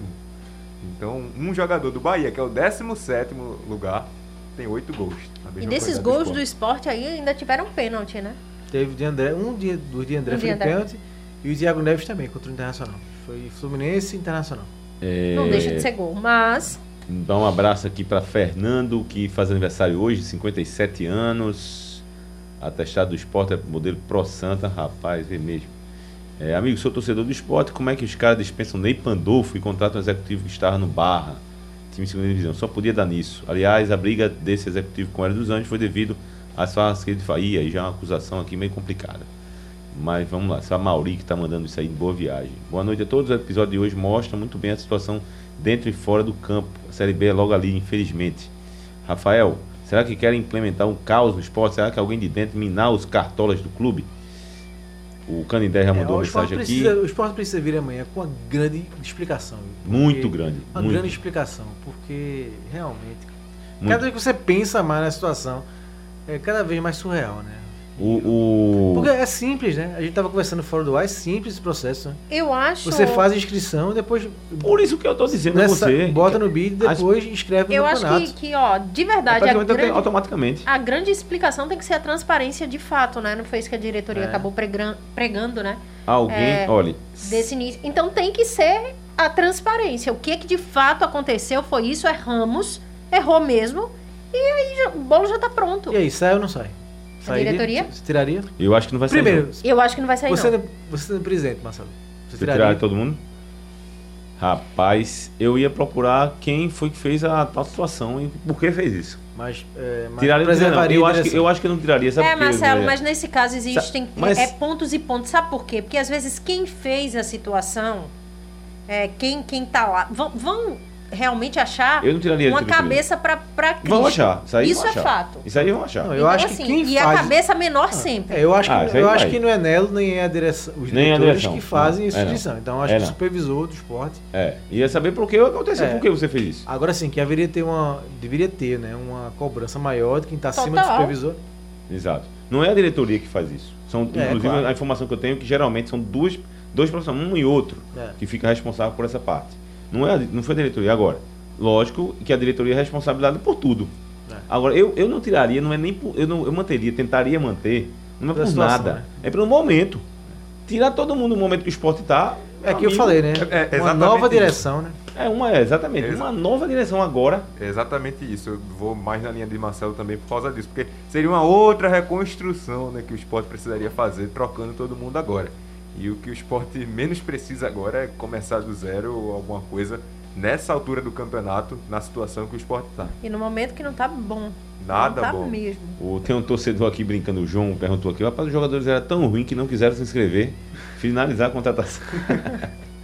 Então, um jogador do Bahia, que é o 17 lugar, tem oito gols. E desses gols do esporte. esporte aí ainda tiveram pênalti, né? Teve de André, um dia dos de André Um foi de André. pênalti e o Thiago Neves também contra o Internacional. Foi Fluminense e Internacional. É, Não deixa de ser gol. Mas Dar um abraço aqui para Fernando, que faz aniversário hoje, 57 anos. Atestado do esporte é modelo Pro Santa, rapaz, é mesmo. É, amigo, sou torcedor do esporte, como é que os caras dispensam Ney Pandolfo e contratam um executivo que estava no Barra, time segunda divisão? Só podia dar nisso. Aliás, a briga desse executivo com o Hélio dos Anjos foi devido às falas que ele faria, e já é uma acusação aqui meio complicada. Mas vamos lá, a Mauri que está mandando isso aí, boa viagem. Boa noite a todos, o episódio de hoje mostra muito bem a situação dentro e fora do campo. A Série B é logo ali, infelizmente. Rafael, será que querem implementar um caos no esporte? Será que alguém de dentro minar os cartolas do clube? O Canindé já mandou é, mensagem precisa, aqui. O esporte precisa vir amanhã com uma grande explicação. Muito grande. Uma muito. grande explicação, porque realmente, muito. cada vez que você pensa mais na situação, é cada vez mais surreal, né? O, o... Porque é simples, né? A gente tava conversando fora do ar, é simples esse processo. Né? Eu acho. Você faz a inscrição, depois. Por isso que eu tô dizendo nessa, você. Bota no bid e depois As... escreve no Eu acho que, que, ó, de verdade. É grande, automaticamente. A grande explicação tem que ser a transparência de fato, né? Não foi isso que a diretoria é. acabou pregando, pregando, né? Alguém, é, olha. Desse início. Então tem que ser a transparência. O que que de fato aconteceu foi isso, erramos, errou mesmo. E aí o bolo já tá pronto. E aí, sai ou não sai? Sairia? diretoria? Você tiraria? Eu acho que não vai sair. Primeiro, não. eu acho que não vai sair. Você, não. você é presidente, Marcelo. Você, você tiraria todo mundo? Rapaz, eu ia procurar quem foi que fez a tal situação e por que fez isso. Mas, é, mas tiraria. Eu acho, que, eu acho que não tiraria. Sabe é, Marcelo, mas nesse caso existem mas... é, pontos e pontos. Sabe por quê? Porque às vezes quem fez a situação, é, quem, quem tá lá, vão, vão realmente achar uma cabeça para Cristo. Vão achar. Isso, aí isso é achar. fato. Isso aí vão achar. Não, eu então, acho assim, que quem e faz... a cabeça menor ah, sempre. É, eu acho, que, ah, eu acho que não é Nelo nem é a direção, os nem diretores direção. que fazem não, instituição. É então acho é que o supervisor do esporte. É. Ia saber por que aconteceu, é. por que você fez isso. Agora sim, que haveria ter uma. Deveria ter, né? Uma cobrança maior de quem está acima do supervisor. Exato. Não é a diretoria que faz isso. São, é, inclusive, claro. a informação que eu tenho é que geralmente são duas, dois profissionais, um e outro, é. que fica responsável por essa parte. Não, é, não foi a diretoria. Agora, Lógico que a diretoria é responsabilizada por tudo. É. Agora, eu, eu não tiraria, não é nem por, eu, não, eu manteria, tentaria manter, não é por situação, nada. Né? É pelo momento. Tirar todo mundo no momento que o esporte está. É que eu falei, né? É, é uma nova isso. direção, né? É, uma, é, exatamente. Uma nova direção agora. É exatamente isso. Eu vou mais na linha de Marcelo também por causa disso. Porque seria uma outra reconstrução né, que o esporte precisaria fazer, trocando todo mundo agora. E o que o esporte menos precisa agora é começar do zero ou alguma coisa nessa altura do campeonato, na situação que o esporte está. E no momento que não está bom. Nada não tá bom. mesmo. O, tem um torcedor aqui brincando, o João perguntou aqui, rapaz, os jogadores eram tão ruins que não quiseram se inscrever, finalizar a contratação.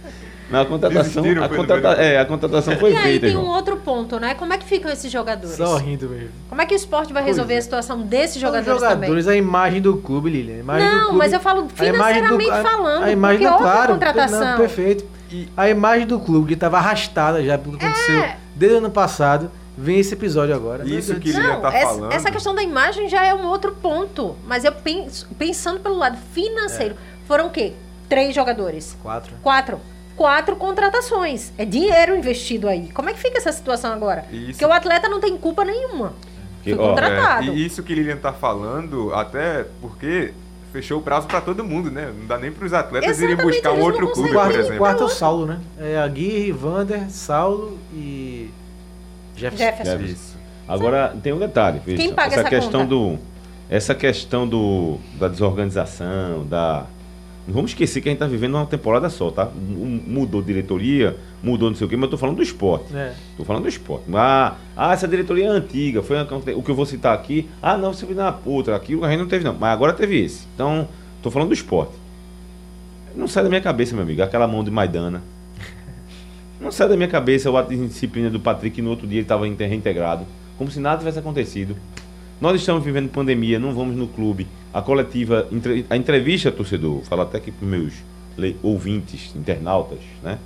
Na contratação, a, contrata é, a contratação foi e feita. E aí tem João. um outro ponto, né? Como é que ficam esses jogadores? Só rindo mesmo. Como é que o esporte vai resolver pois a situação desses jogadores, Os jogadores, também? a imagem do clube, Lilian. Não, clube, mas eu falo financeiramente do, falando. A, a imagem porque do, claro, contratação. Não, perfeito. E a imagem do clube que estava arrastada já pelo que aconteceu é. desde o ano passado. Vem esse episódio agora. Isso que ele já tá essa, falando. Essa questão da imagem já é um outro ponto. Mas eu penso, pensando pelo lado financeiro, é. foram o quê? Três jogadores. Quatro. Quatro. Quatro contratações. É dinheiro investido aí. Como é que fica essa situação agora? Isso. Porque o atleta não tem culpa nenhuma. Foi contratado. É, e isso que Lilian tá falando, até porque fechou o prazo para todo mundo, né? Não dá nem para os atletas Exatamente, irem buscar um outro clube, por exemplo. Quarto é o Saulo, né? É a Gui, Vander, Saulo e Jefferson. Jefferson. Jefferson. Agora tem um detalhe, Quem paga essa, essa questão conta? do essa questão do da desorganização, da não vamos esquecer que a gente está vivendo uma temporada só, tá? Mudou diretoria, mudou não sei o quê, mas eu tô falando do esporte. Estou falando do esporte. Ah, ah, essa diretoria é antiga, foi o que eu vou citar aqui. Ah, não, você viu na outra, aquilo a gente não teve, não. Mas agora teve esse. Então, estou falando do esporte. Não sai da minha cabeça, meu amigo, aquela mão de Maidana. Não sai da minha cabeça o ato de disciplina do Patrick no outro dia ele estava reintegrado. Como se nada tivesse acontecido. Nós estamos vivendo pandemia, não vamos no clube. A coletiva, a entrevista, torcedor, falo até aqui para os meus ouvintes, internautas, né?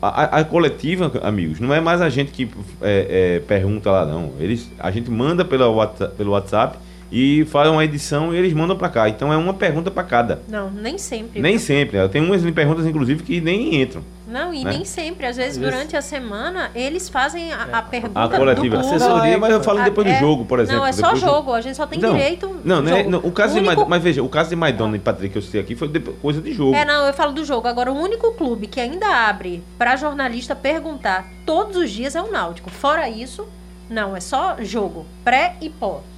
A, a, coletiva, amigos, não é mais a gente que é, é, pergunta lá, não. Eles, a gente manda WhatsApp, pelo WhatsApp e faz uma edição e eles mandam para cá. Então é uma pergunta para cada. Não, nem sempre. Nem sempre. Tem umas perguntas, inclusive, que nem entram. Não, e né? nem sempre. Às vezes, Às durante vezes... a semana, eles fazem a, a é. pergunta a coletiva. do Assessoria, mas eu falo depois do é, jogo, por exemplo. Não, é só jogo. A gente só tem não, direito. Não, não, é, não, o caso o único... de Mas veja, o caso de Maidona e Patrick que eu citei aqui foi coisa de jogo. É, não, eu falo do jogo. Agora, o único clube que ainda abre para jornalista perguntar todos os dias é o Náutico. Fora isso, não, é só jogo. Pré e pós.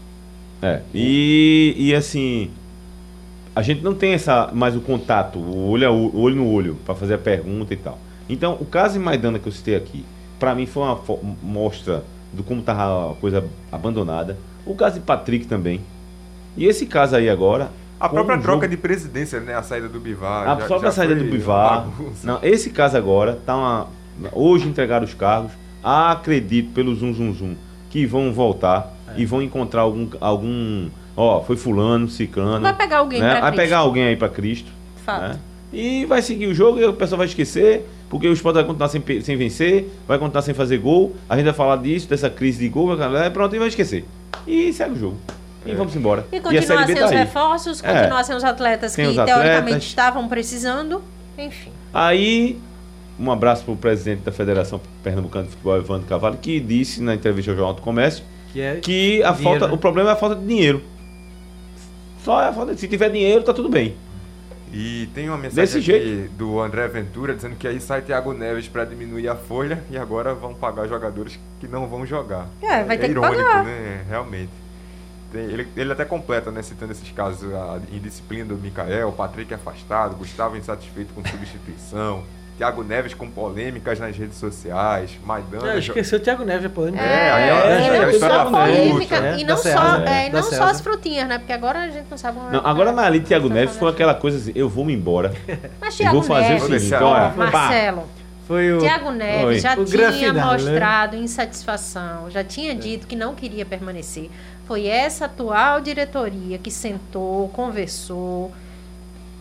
É. E, e assim, a gente não tem essa mais o contato, o olho, a o olho no olho, para fazer a pergunta e tal. Então, o caso de Maidana que eu citei aqui, para mim foi uma mostra do como estava a coisa abandonada. O caso de Patrick também. E esse caso aí agora. A própria troca jogo... de presidência, né? A saída do Bivar. A já, própria já saída do Bivar. Não, esse caso agora tá uma. Hoje entregaram os cargos. Acredito pelo zum zum zum que vão voltar é. E vão encontrar algum. algum ó, foi fulano, ciclano. Vai pegar alguém né? Vai Cristo. pegar alguém aí para Cristo. Fato. Né? E vai seguir o jogo e o pessoal vai esquecer, porque o esporte vai continuar sem, sem vencer, vai continuar sem fazer gol. A gente vai falar disso, dessa crise de gol, vai, pronto, e vai esquecer. E segue o jogo. E é. vamos embora. E continuar sem tá os reforços, é. continuar sem os atletas que os teoricamente atletas. estavam precisando, enfim. Aí, um abraço para o presidente da Federação Pernambucana de Futebol, Evandro Cavalho, que disse na entrevista ao Jornal do Comércio que, é que a dinheiro, falta, né? o problema é a falta de dinheiro. Só é a falta de, se tiver dinheiro, tá tudo bem. E tem uma mensagem Desse jeito. do André Ventura dizendo que aí sai Thiago Neves para diminuir a folha e agora vão pagar jogadores que não vão jogar. É, vai é ter irônico, que pagar. né? Realmente. Tem, ele, ele até completa, né, citando esses casos, a indisciplina do Mikael, Patrick afastado, Gustavo insatisfeito com substituição. Thiago Neves com polêmicas nas redes sociais, Maidana. É, esqueceu o Thiago Neves, a polêmica. É, é, é, é, é, é só polêmica. Né? E não, só, é, não só as frutinhas, né? Porque agora a gente não sabe não, Agora na ali, Thiago Neves foi aquela coisa assim: eu vou me embora. Mas Thiago vou fazer Neves, o seguinte: olha, Marcelo. Foi o, Tiago Neves Oi. já o tinha final, né? mostrado né? insatisfação, já tinha dito que não queria permanecer. Foi essa atual diretoria que sentou, conversou,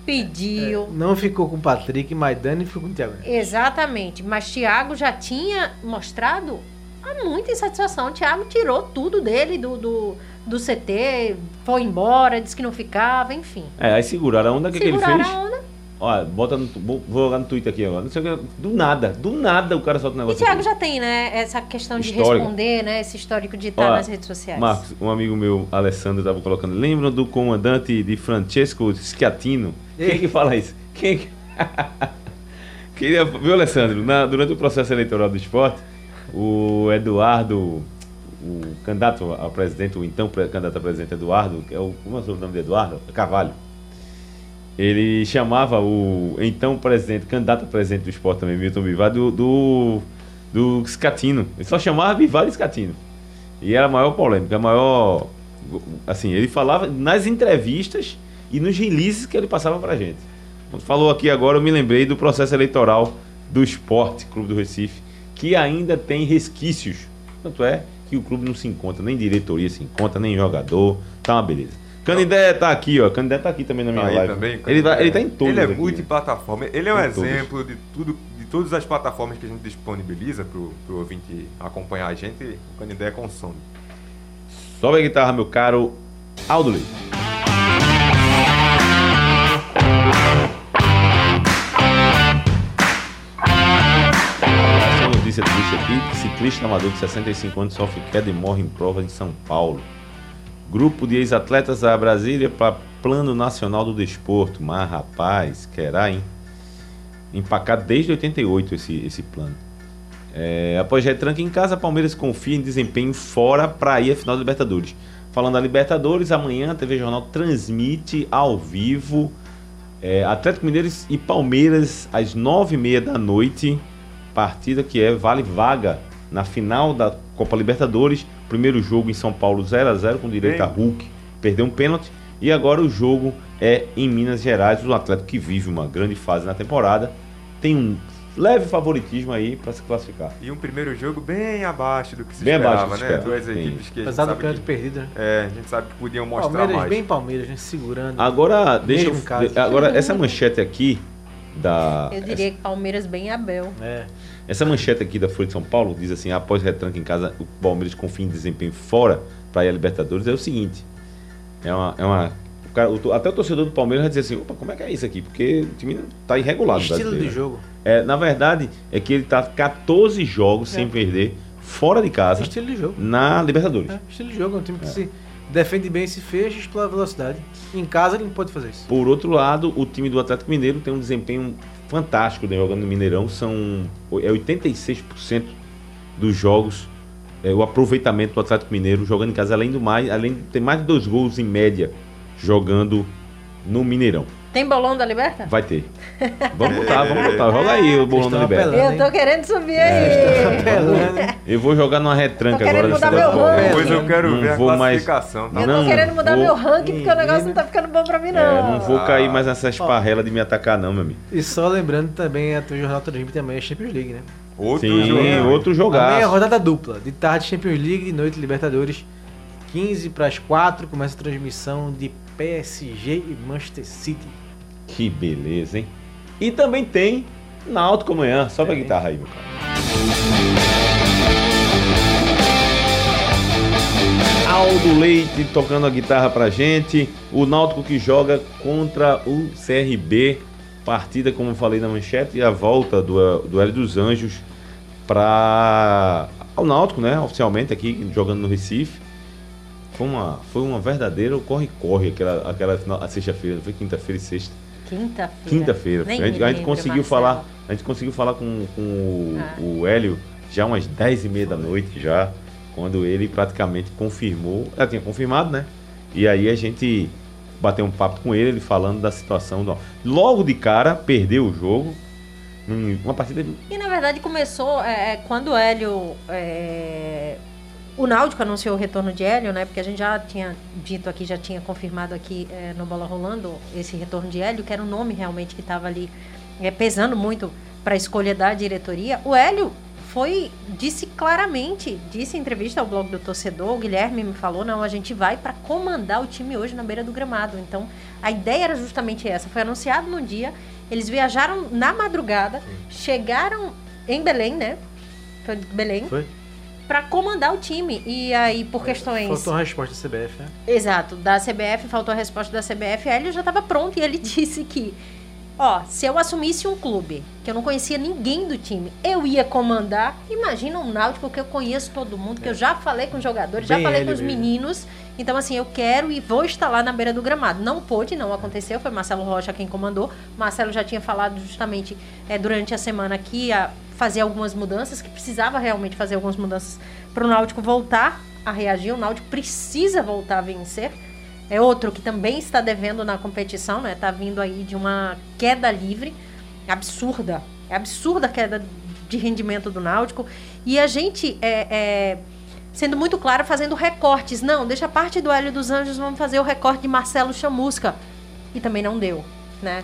pediu. É, não ficou com o Patrick, mas Dani ficou com o Thiago. Exatamente. Mas Thiago já tinha mostrado há muita insatisfação. O Thiago tirou tudo dele do, do, do CT, foi embora, disse que não ficava, enfim. É, aí seguraram a onda, o que, que ele fez? A onda. Olha, bota no, vou jogar no Twitter aqui agora. Não sei o que, do nada, do nada o cara solta um negócio. E Thiago aqui. já tem, né, essa questão de histórico. responder, né, esse histórico de estar Olha, nas redes sociais. Marcos, um amigo meu, Alessandro, estava colocando. Lembram do comandante de Francesco Schiattino? Quem é que fala isso? Quem é que... Queria, viu, Alessandro? Na, durante o processo eleitoral do esporte, o Eduardo, o candidato a presidente, o então candidato a presidente Eduardo, que é o, como é o nome de Eduardo? Cavalho ele chamava o então presidente, candidato a presidente do esporte também, Milton Bivar, do, do, do Scatino. Ele só chamava Bivar e Scatino. E era a maior polêmica, a maior. Assim, ele falava nas entrevistas e nos releases que ele passava pra gente. Quando falou aqui agora, eu me lembrei do processo eleitoral do Esporte Clube do Recife, que ainda tem resquícios. Tanto é que o clube não se encontra, nem diretoria se encontra, nem jogador. Tá uma beleza. Canindé tá aqui, ó. Canindé tá aqui também na minha tá live. Também, ele, vai, ele tá em todos. Ele é multiplataforma. Ele é um exemplo de tudo, de todas as plataformas que a gente disponibiliza pro, pro ouvinte acompanhar a gente. O Canindé consome. Sobe a guitarra, meu caro Aldo Lee. Essa notícia triste aqui: ciclista amador de 65 anos sofre queda e morre em prova em São Paulo. Grupo de ex-atletas a Brasília para Plano Nacional do Desporto. Mas, rapaz, querá, hein? Empacado desde 88 esse, esse plano. É, após retranque em casa, Palmeiras confia em desempenho fora para ir à final da Libertadores. Falando da Libertadores, amanhã a TV Jornal transmite ao vivo é, Atlético Mineiros e Palmeiras às nove e meia da noite. Partida que é vale vaga na final da Copa Libertadores Primeiro jogo em São Paulo 0 a 0 com direito Bem. a Hulk, perdeu um pênalti. E agora o jogo é em Minas Gerais, o Atlético que vive uma grande fase na temporada, tem um leve favoritismo aí para se classificar. E um primeiro jogo bem abaixo do que se bem esperava, abaixo né? Duas equipes que Apesar do pênalti perdido, né? É, a gente sabe que podiam mostrar Palmeiras, mais. bem Palmeiras, gente segurando. Agora, deixa eu, caso. agora essa manchete aqui da Eu diria essa, que Palmeiras bem Abel. É. Essa manchete aqui da Folha de São Paulo diz assim: após retranque em casa, o Palmeiras confia em desempenho fora para ir a Libertadores. É o seguinte: é uma. É uma o cara, o, até o torcedor do Palmeiras vai dizer assim: opa, como é que é isso aqui? Porque o time está irregular. Estilo de jogo. É, na verdade, é que ele está 14 jogos é. sem perder fora de casa. Estilo de jogo. Na Libertadores. É, estilo de jogo, é um time que é. se defende bem, se fecha, explora velocidade. Em casa ele não pode fazer isso. Por outro lado, o time do Atlético Mineiro tem um desempenho fantástico né, jogando no Mineirão. São é 86% dos jogos é, o aproveitamento do Atlético Mineiro jogando em casa, além do mais, além de ter mais de dois gols em média jogando no Mineirão. Tem bolão da Liberta? Vai ter. Vamos botar, vamos botar. Joga aí o bolão da Liberta. Eu tô querendo subir aí. Eu vou jogar numa retranca Tô agora mudar meu ranking. Depois eu quero Não ver a vou mais- classificação, tá? Eu Não, tô querendo mudar vou- meu ranking porque o negócio não tá ficando bom pra mim, não. É, não vou cair mais nessa esparrela de me atacar, não, meu amigo. E só lembrando também, a tua jornada transmite também é Champions League, né? Outro Sim, jogo. outro Também é jogar. rodada dupla. De tarde Champions League, de noite Libertadores. 15 para as 4 começa a transmissão de PSG e Manchester City. Que beleza, hein? E também tem Náutico amanhã. Sobe a guitarra aí, meu cara. Aldo Leite tocando a guitarra pra gente. O Náutico que joga contra o CRB. Partida, como eu falei na manchete, e a volta do Duelo dos Anjos para o Náutico, né? Oficialmente aqui, jogando no Recife. Foi uma, foi uma verdadeira corre-corre aquela, aquela sexta-feira, não foi quinta-feira e sexta. Quinta-feira. Quinta-feira. A gente, a gente conseguiu Marcelo. falar. A gente conseguiu falar com, com o, Ah. o Hélio já umas 10 e meia da noite já. Quando ele praticamente confirmou. Já tinha confirmado, né? E aí a gente bateu um papo com ele, ele falando da situação do. Logo de cara, perdeu o jogo. Uma partida. E na verdade começou é, é, quando o Hélio. é, o Náutico anunciou o retorno de Hélio, né? Porque a gente já tinha dito aqui, já tinha confirmado aqui é, no Bola Rolando esse retorno de Hélio, que era um nome realmente que estava ali é, pesando muito para a escolha da diretoria. O Hélio foi, disse claramente, disse em entrevista ao blog do torcedor, o Guilherme me falou, não, a gente vai para comandar o time hoje na beira do gramado. Então, a ideia era justamente essa. Foi anunciado no dia, eles viajaram na madrugada, chegaram em Belém, né? Foi Belém, Foi? Para comandar o time. E aí, por questões. Faltou uma resposta da CBF, né? Exato, da CBF, faltou a resposta da CBF, aí ele já estava pronto e ele disse que, ó, se eu assumisse um clube que eu não conhecia ninguém do time, eu ia comandar. Imagina um Náutico que eu conheço todo mundo, que eu já falei com os jogadores, já Bem falei ele com os mesmo. meninos. Então, assim, eu quero e vou estar lá na beira do gramado. Não pôde, não aconteceu, foi Marcelo Rocha quem comandou. Marcelo já tinha falado justamente é, durante a semana que ia fazer algumas mudanças, que precisava realmente fazer algumas mudanças para o Náutico voltar a reagir. O Náutico precisa voltar a vencer. É outro que também está devendo na competição, né? Tá vindo aí de uma queda livre absurda. É absurda a queda de rendimento do Náutico. E a gente é, é, sendo muito claro, fazendo recortes. Não, deixa a parte do Hélio dos Anjos, vamos fazer o recorte de Marcelo Chamusca. E também não deu, né?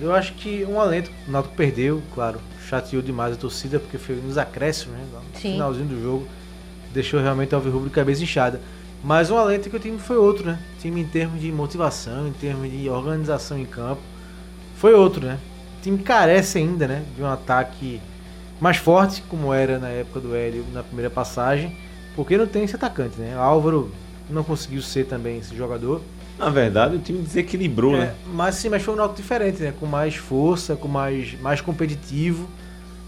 Eu acho que um alento, o Náutico perdeu, claro, chateou demais a torcida, porque foi nos acréscimos, né? No Sim. finalzinho do jogo, deixou realmente o Alvirrubro de cabeça inchada. Mas um alento que o time foi outro, né? O time em termos de motivação, em termos de organização em campo, foi outro, né? O time carece ainda, né? De um ataque mais forte, como era na época do Hélio na primeira passagem, porque não tem esse atacante, né? O Álvaro não conseguiu ser também esse jogador. Na verdade, o time desequilibrou, É, né? mas sim, mas foi um Náutico diferente, né? Com mais força, com mais, mais competitivo.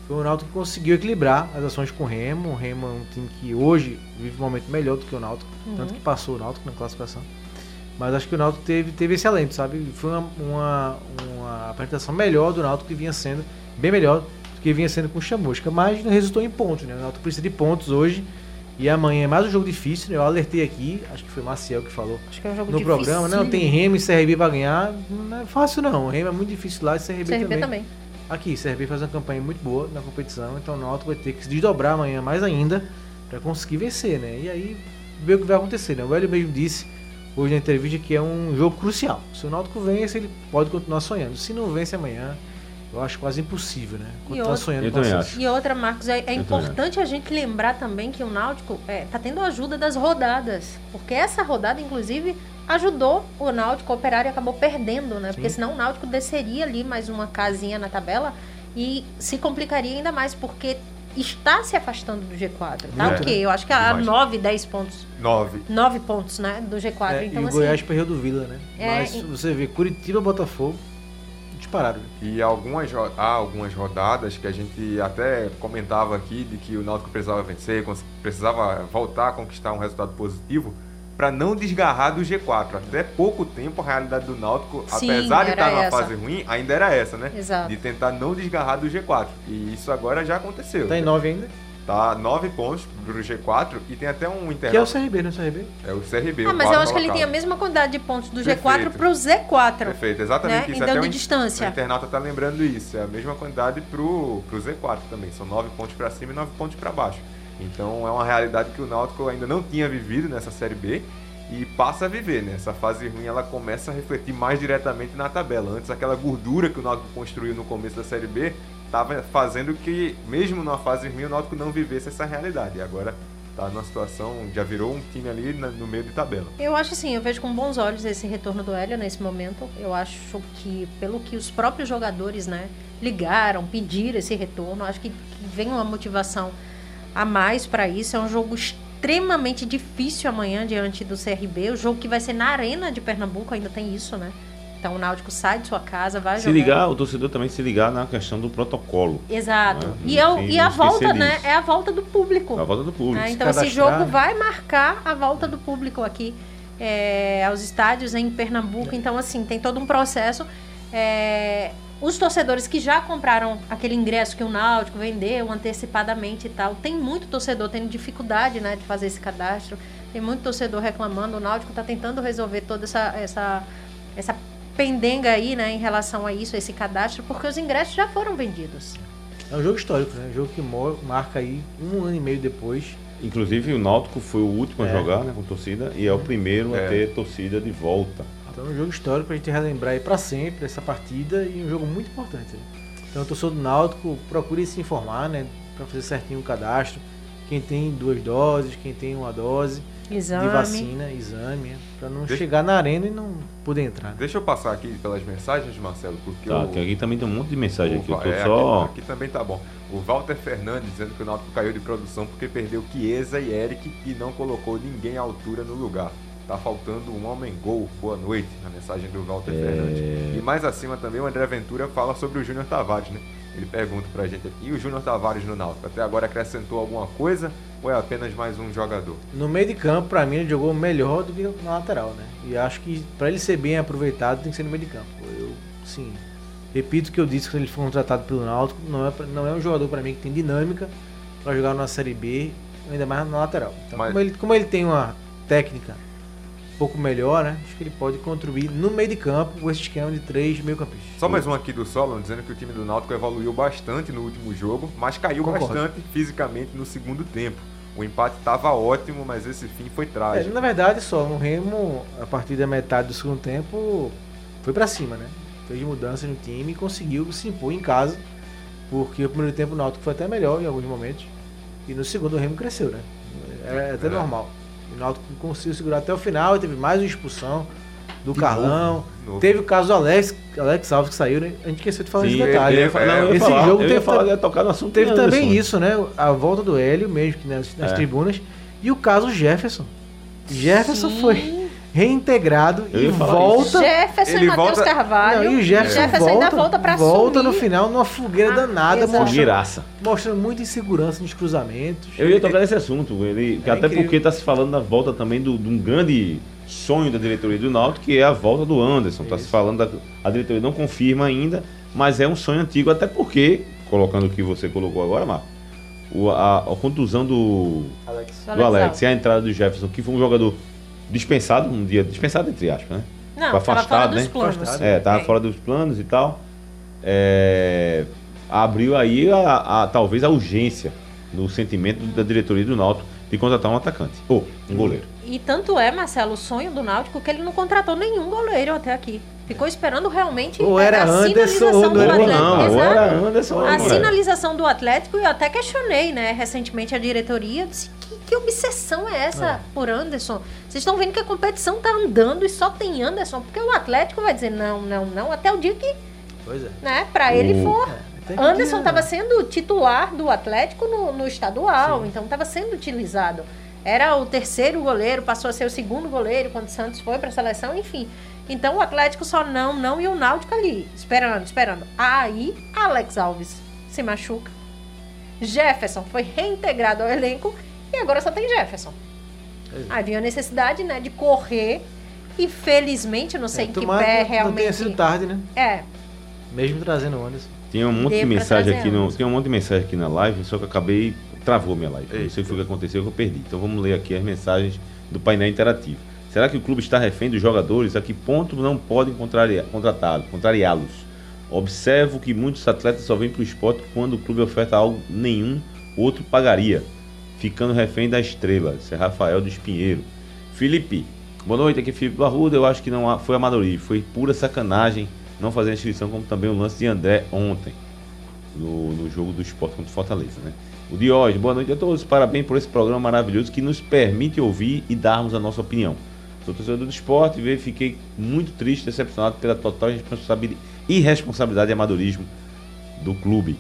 Foi um Náutico que conseguiu equilibrar as ações com o Remo. O Remo é um time que hoje vive um momento melhor do que o Náutico. Tanto que passou o Náutico na classificação. Mas acho que o Náutico teve, teve esse alento, sabe? Foi uma, uma, uma apresentação melhor do Náutico que vinha sendo, bem melhor que vinha sendo com o Chamusca. Mas não resultou em pontos, né? O Náutico precisa de pontos hoje. E amanhã é mais um jogo difícil, né? Eu alertei aqui, acho que foi Maciel que falou Acho que é um jogo no difícil. programa. Não, tem Remo e CRB pra ganhar. Não é fácil não. O Remo é muito difícil lá e CRB, CRB também. também. Aqui, CRB faz uma campanha muito boa na competição, então o Náutico vai ter que se desdobrar amanhã mais ainda pra conseguir vencer, né? E aí ver o que vai acontecer, né? O Hélio mesmo disse hoje na entrevista que é um jogo crucial. Se o Náutico vence, ele pode continuar sonhando. Se não vence amanhã, eu acho quase impossível, né? Continuar outro- sonhando Eu com acho. E outra, Marcos, é, é importante a gente lembrar também que o Náutico é, tá tendo ajuda das rodadas. Porque essa rodada, inclusive, ajudou o Náutico, o Operário acabou perdendo, né? Porque Sim. senão o Náutico desceria ali mais uma casinha na tabela e se complicaria ainda mais, porque está se afastando do G4. Tá É. ok, eu acho que há Demais. 9, 10 pontos. Nove. 9 pontos, né? Do G4. É, então, e o assim. Goiás perdeu do Vila, né? É, Mas e- você vê Curitiba, Botafogo, dispararam. né? E algumas, há algumas rodadas que a gente até comentava aqui de que o Náutico precisava vencer, precisava voltar a conquistar um resultado positivo para não desgarrar do G4. Até pouco tempo a realidade do Náutico, Sim, apesar de estar numa essa. fase ruim, ainda era essa, né? Exato. De tentar não desgarrar do G4. E isso agora já aconteceu. Tá em 9 ainda? Tá 9 pontos pro G4 e tem até um Que é o. CRB, não é o CRB? É o CRB. Ah, o mas eu acho que ele tem a mesma quantidade de pontos do G4 Perfeito. pro Z4. Perfeito, exatamente né? isso. Em dando Até o in- distância. O internauta tá lembrando isso. É a mesma quantidade pro, pro Z4 também. São 9 pontos para cima e 9 pontos para baixo. Então é uma realidade que o Náutico ainda não tinha vivido nessa Série B e passa a viver, né? Essa fase ruim ela começa a refletir mais diretamente na tabela. Antes aquela gordura que o Náutico construiu no começo da Série B estava fazendo que, mesmo numa fase ruim, o Náutico não vivesse essa realidade. E agora tá numa situação, já virou um time ali no meio de tabela. Eu acho assim, eu vejo com bons olhos esse retorno do Hélio nesse momento. Eu acho que, pelo que os próprios jogadores, né, ligaram, pediram esse retorno, acho que, que vem uma motivação a mais para isso. É um jogo extremamente difícil amanhã diante do CRB. O jogo que vai ser na Arena de Pernambuco, ainda tem isso, né? Então o Náutico sai de sua casa, vai Se jogar. ligar, o torcedor também se ligar na questão do protocolo. Exato. Né? E, é Não e a volta, né? disso. É a volta do público. A volta do público. né? se Então esse cadastrar. jogo vai marcar a volta do público aqui é, aos estádios em Pernambuco. Então, assim, tem todo um processo. É, os torcedores que já compraram aquele ingresso que o Náutico vendeu antecipadamente e tal, tem muito torcedor tendo dificuldade né, de fazer esse cadastro. Tem muito torcedor reclamando. O Náutico está tentando resolver toda essa, essa, essa pendenga aí né, em relação a isso, a esse cadastro, porque os ingressos já foram vendidos. É um jogo histórico, né? Um jogo que marca aí um ano e meio depois. Inclusive, o Náutico foi o último É. a jogar né, com torcida e é o primeiro É. a ter torcida de volta. Então é um jogo histórico pra gente relembrar aí pra sempre essa partida e um jogo muito importante. Né? Então o torcedor do Náutico procure se informar, né? Pra fazer certinho o cadastro. Quem tem duas doses, quem tem uma dose Exame. de vacina, exame, pra não Deixa- chegar na arena e não poder entrar. né? Deixa eu passar aqui pelas mensagens, Marcelo, porque Tá, o- que aqui também tem um monte de mensagem aqui. Eu tô é, só. aqui, aqui também tá bom. O Walter Fernandes dizendo que o Náutico caiu de produção porque perdeu Chiesa e Eric e não colocou ninguém à altura no lugar. Tá faltando um homem gol. Boa noite, na mensagem do Walter É. Fernandes. E mais acima também o André Ventura fala sobre o Júnior Tavares, né? Ele pergunta pra gente aqui, e o Júnior Tavares no Náutico? Até agora acrescentou alguma coisa ou é apenas mais um jogador? No meio de campo, pra mim, ele jogou melhor do que na lateral, né? E acho que pra ele ser bem aproveitado, tem que ser no meio de campo. Eu, sim, repito o que eu disse quando ele foi contratado pelo Náutico, não é, não é um jogador pra mim que tem dinâmica pra jogar na Série B, ainda mais na lateral. Então, Mas- como, ele, como ele tem uma técnica um pouco melhor, né? Acho que ele pode contribuir no meio de campo com esse esquema de três meio campistas. Só mais um aqui do Solon dizendo que o time do Náutico evoluiu bastante no último jogo, mas caiu Concordo. bastante fisicamente no segundo tempo. O empate estava ótimo, mas esse fim foi É, trágico. na verdade, só no Remo, a partir da metade do segundo tempo, foi pra cima, né? Fez mudanças no time e conseguiu se impor em casa, porque o primeiro tempo o Náutico foi até melhor em alguns momentos, e no segundo o Remo cresceu, né? É até É. normal. O Náutico conseguiu segurar até o final, e teve mais uma expulsão do Carlão. novo. Teve o caso do Alex, Alex Alves que saiu, né? A gente esqueceu de falar Sim, esse detalhe. eu ia falar- não, Esse falar, jogo teve falar, tocar no assunto Teve Anderson. também isso, né? A volta do Hélio mesmo que nas, nas É. tribunas. E o caso Jefferson. Jefferson Sim. foi reintegrado e volta. Jefferson Ele e Matheus volta- Carvalho. Não, e o Jefferson, Jefferson volta, ainda volta pra volta assumir. no final numa fogueira Ah, danada, mostrando, mostrando muita insegurança nos cruzamentos. Eu ia tocar nesse assunto, ele, É até incrível. porque está se falando da volta também do- de um grande sonho da diretoria do Náutico, que é a volta do Anderson. Está se falando, da, a diretoria não confirma ainda, mas é um sonho antigo, até porque, colocando o que você colocou agora, Marco, o- a, a contusão do, Alex. do Alex e a entrada do Jefferson, que foi um jogador dispensado, um dia dispensado entre aspas, né? Não, Foi tava afastado, fora dos né? planos. É, tava É. fora dos planos e tal. É, abriu aí a, a- talvez a urgência no sentimento da diretoria do Náutico de contratar um atacante. Ou um goleiro. E tanto é, Marcelo, o sonho do Náutico que ele não contratou nenhum goleiro até aqui. Ficou esperando realmente Ou a- era a Anderson, ou sinalização não do era Atlético. não, ou Exato. era Anderson. ou A sinalização do Atlético, eu até questionei, né, recentemente a diretoria, disse, que, que obsessão é essa É. por Anderson? Vocês estão vendo que a competição tá andando e só tem Anderson, porque o Atlético vai dizer não, não, não, até o dia que, Pois é. né, pra ele O- for. Anderson estava sendo titular do Atlético no, no estadual, Sim. então estava sendo utilizado. Era o terceiro goleiro, passou a ser o segundo goleiro quando o Santos foi para a seleção, enfim. Então o Atlético só não, não e o Náutico ali, esperando, esperando. Aí Alex Alves se machuca. Jefferson foi reintegrado ao elenco e agora só tem Jefferson. É. Aí viu a necessidade, né, de correr e felizmente, eu não sei É, em que pé que Não tenha sido realmente. tarde, né? É, Mesmo trazendo o Anderson. Tinha um monte Dê de mensagem aqui no, tinha um monte de mensagem aqui na live, só que eu acabei travou minha live. Não sei o que aconteceu que eu perdi. Então vamos ler aqui as mensagens do painel interativo. Será que o clube está refém dos jogadores? A que ponto não podem contratá-los, contrariá-los? Observo que muitos atletas só vêm para o esporte quando o clube oferta algo nenhum outro pagaria, ficando refém da estrela. Isso é Rafael do Espinheiro. Felipe, boa noite, aqui é Felipe Barruda. Eu acho que não foi amadorismo, foi pura sacanagem não fazer a inscrição, como também o lance de André ontem, no, no jogo do esporte contra o Fortaleza, né? O Diógenes, boa noite a todos, parabéns por esse programa maravilhoso que nos permite ouvir e darmos a nossa opinião. Sou torcedor do esporte e fiquei muito triste, decepcionado pela total irresponsabilidade e amadorismo do clube.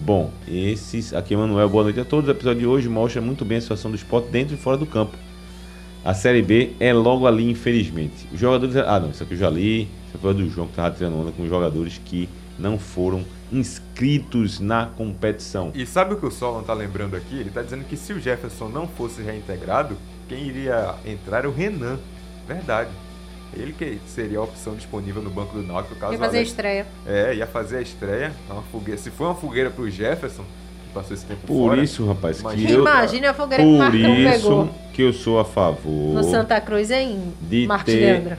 Bom, esses aqui, Manuel, boa noite a todos. O episódio de hoje mostra muito bem a situação do esporte dentro e fora do campo. A Série B é logo ali, infelizmente. Os jogadores. Ah, não, isso aqui eu já li. Isso foi do João que estava tirando onda com os jogadores que não foram inscritos na competição. E sabe o que o Solon está lembrando aqui? Ele está dizendo que se o Jefferson não fosse reintegrado, quem iria entrar era o Renan. Verdade. Ele que seria a opção disponível no banco do Náutico caso Ia fazer a estreia. É, ia fazer a estreia. Uma fogueira. Se for uma fogueira pro Jefferson, que passou esse tempo Por fora. isso, rapaz, Imagina, que eu, Imagina a fogueira que o por Marcão isso pegou que eu sou a favor no Santa Cruz em de Marcos ter- Leandro.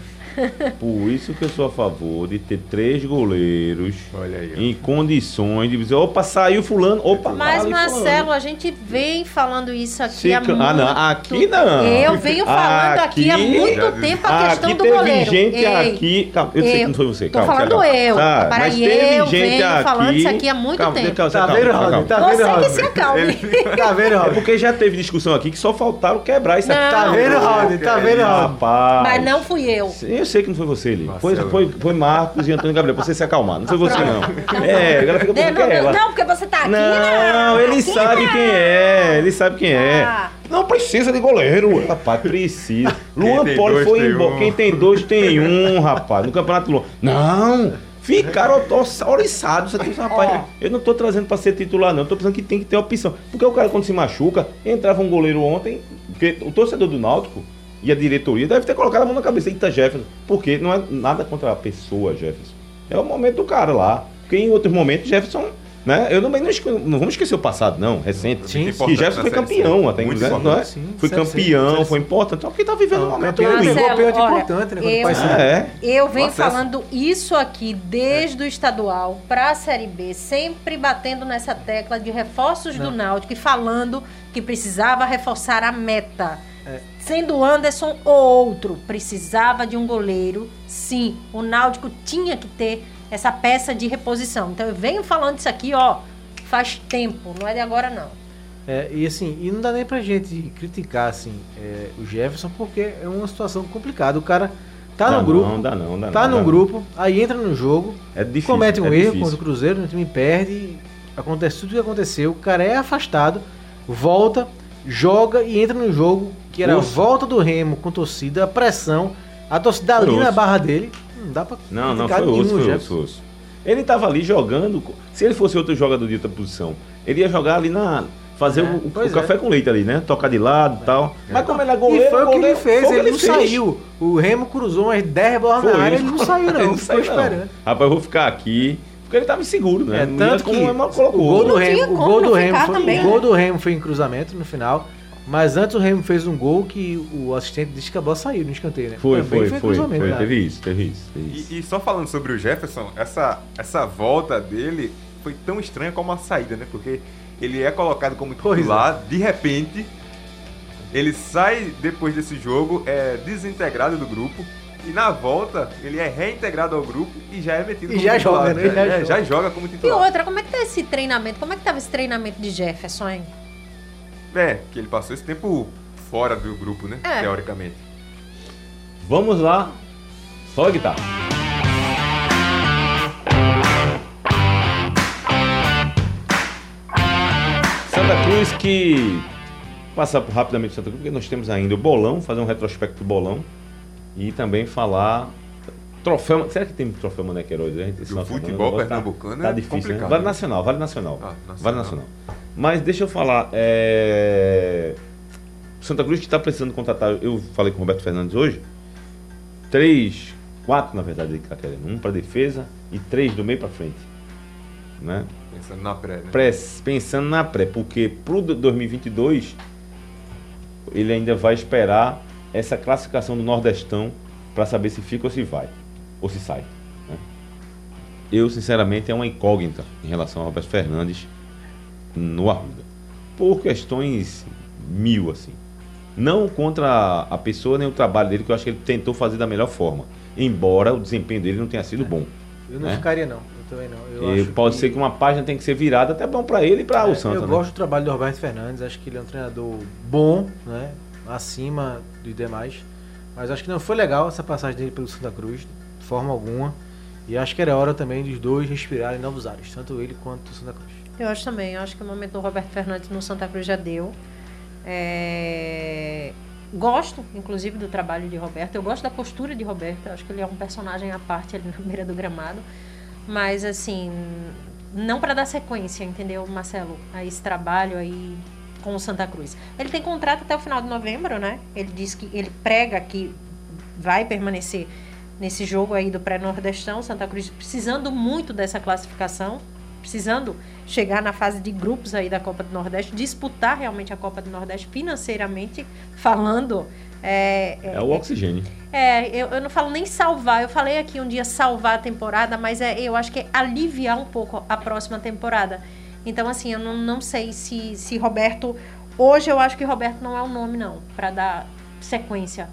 Por isso que eu sou a favor de ter três goleiros Olha aí. em condições de dizer, opa, saiu fulano, opa, Mas, Marcelo, a gente vem falando isso aqui Se há ca- muito ah, não, aqui não. Eu venho falando aqui, há Aqui- muito tempo a questão aqui do teve goleiro. gente Ei, aqui. Calma, eu sei que não foi você. Tô Calma, falando calma. eu. Tá, Peraí, mas teve eu gente venho aqui. falando isso aqui há muito calma, tempo. calma, Tá calma, vendo, calma. Tá vendo, Você que se acalme. Tá vendo, É Rodney? porque já teve discussão aqui que só faltaram quebrar isso aqui. Tá vendo, Rodney? Tá vendo, Rodney? Rapaz. Mas não fui eu. Eu sei que não foi você, Lili. Foi, foi, foi Marcos e Antônio Gabriel, pra você se acalmar. Não foi você, não. É, a galera fica Não, pensando que é não, ela. não, porque você tá aqui, Não, ele Aqui sabe não. quem é, ele sabe quem é. Ah. Não precisa de goleiro. Rapaz, precisa. Luan Poli foi embora. um. Quem tem dois tem um, rapaz. No campeonato Luan. Não! Ficaram oriçados aqui, rapaz. Eu não tô trazendo pra ser titular, não. Eu tô pensando que tem que ter opção. Porque o cara, quando se machuca, entrava um goleiro ontem, porque o torcedor do Náutico e a diretoria deve ter colocado a mão na cabeça. Eita, Jefferson. Porque não é nada contra a pessoa, Jefferson. É o momento do cara lá. Porque em outros momentos, Jefferson. Né? Eu não, não, não vamos esquecer o passado, não, recente. Sim, que Jefferson foi Série campeão até, né? importante. não é? Sim, foi Série campeão, Série foi importante. Então, porque tá vivendo um Não, momento campeão ruim. de Marcelo, golpe é olha, importante, né? Eu-. É. Eu venho falando isso aqui desde o estadual para a Série B, sempre batendo nessa tecla de reforços do Náutico e falando que precisava reforçar a meta. Sendo o Anderson ou outro, precisava de um goleiro. Sim, o Náutico tinha que ter essa peça de reposição. Então eu venho falando isso aqui, ó, faz tempo, não é de agora não. É, e assim, e não dá nem pra gente criticar assim, é, o Jefferson, porque é uma situação complicada. O cara tá Dá no grupo, Não, dá não, dá tá não, num dá grupo, aí entra no jogo. É difícil. comete um é erro difícil. contra o Cruzeiro, o time perde, acontece tudo o que aconteceu, o cara é afastado, volta, joga e entra no jogo, que era Osso. a volta do Remo com torcida, a pressão, a torcida Foi ali na barra dele, não dá pra Não, não, foi osso, foi osso, osso. Ele tava ali jogando. Se ele fosse outro jogador de outra posição, ele ia jogar ali na. Fazer É, o, o pois café é. com leite ali, né? Tocar de lado e tal. Mas como ele é E goleiro, foi o que ele fez, foi que ele não fez. saiu. O Remo cruzou umas 10 bolas Foi, na área, ele não saiu não, ele ficou saiu, não. esperando. Rapaz, eu vou ficar aqui. Porque ele tava inseguro, né? É, tanto como que o Emma o colocou. gol do Remo, o como gol do Remo, foi, também, o gol né? do Remo foi em cruzamento no final, mas antes o Remo fez um gol que o assistente disse que a bola saiu no escanteio, né? Foi, Também foi, foi. cruzamento, foi. né? Teve isso, teve isso. Teve isso. E, e só falando sobre o Jefferson, essa, essa volta dele foi tão estranha como a saída, né? Porque ele é colocado como Pois titular, de repente, ele sai depois desse jogo, é desintegrado do grupo, e na volta ele é reintegrado ao grupo e já é metido E como já titular. joga, né? Já, Já é, joga. já joga como E titular. outra, como é que tá esse treinamento? Como é que tava esse treinamento de Jefferson, hein? É, que ele passou esse tempo fora do grupo, né? É. Teoricamente. Vamos lá. Só a guitarra. Santa Cruz que. Passar rapidamente Santa Cruz, porque nós temos ainda o bolão, fazer um retrospecto do bolão. E também falar. Troféu. Será que tem troféu Mané Queiroz? né? Do final de semana? futebol O negócio pernambucano tá, é difícil, né? complicado, Vale né? Nacional, Vale Nacional. Ah, nacional. Vale Nacional. Mas deixa eu falar. é, Santa Cruz que está precisando contratar. Eu falei com o Roberto Fernandes hoje. Três, quatro na verdade ele está querendo. Um para defesa e três do meio para frente. Né? Pensando na pré, né? Pré, pensando na pré, porque pro 2022 ele ainda vai esperar essa classificação do Nordestão para saber se fica ou se vai, ou se sai. né? Eu, sinceramente, é uma incógnita em relação ao Roberto Fernandes no Arruda. Por questões mil, assim. Não contra a pessoa nem o trabalho dele, que eu acho que ele tentou fazer da melhor forma. Embora o desempenho dele não tenha sido bom. Eu não né? ficaria, não. Eu também não. Eu pode ser que uma página tem que ser virada, até bom para ele e para É, o Santa. Eu né? gosto do trabalho do Roberto Fernandes, acho que ele é um treinador bom, né? Acima dos demais. Mas acho que não foi legal essa passagem dele pelo Santa Cruz, de forma alguma. E acho que era hora também dos dois respirarem novos ares, tanto ele quanto o Santa Cruz. Eu acho também. Eu acho que o momento do Roberto Fernandes no Santa Cruz já deu. É, Gosto, inclusive, do trabalho de Roberto. Eu gosto da postura de Roberto. Eu acho que ele é um personagem à parte ali na beira do gramado. Mas, assim, não para dar sequência, entendeu, Marcelo? A esse trabalho aí com o Santa Cruz. Ele tem contrato até o final de novembro, né? Ele diz que ele prega que vai permanecer nesse jogo aí do pré-nordestão. Santa Cruz precisando muito dessa classificação, precisando chegar na fase de grupos aí da Copa do Nordeste, disputar realmente a Copa do Nordeste financeiramente falando. É, É o oxigênio. é, eu, eu não falo nem salvar, eu falei aqui um dia salvar a temporada, mas é, eu acho que é aliviar um pouco a próxima temporada. Então, assim, eu não, não sei se, se Roberto. Hoje eu acho que Roberto não é o nome, não, para dar sequência.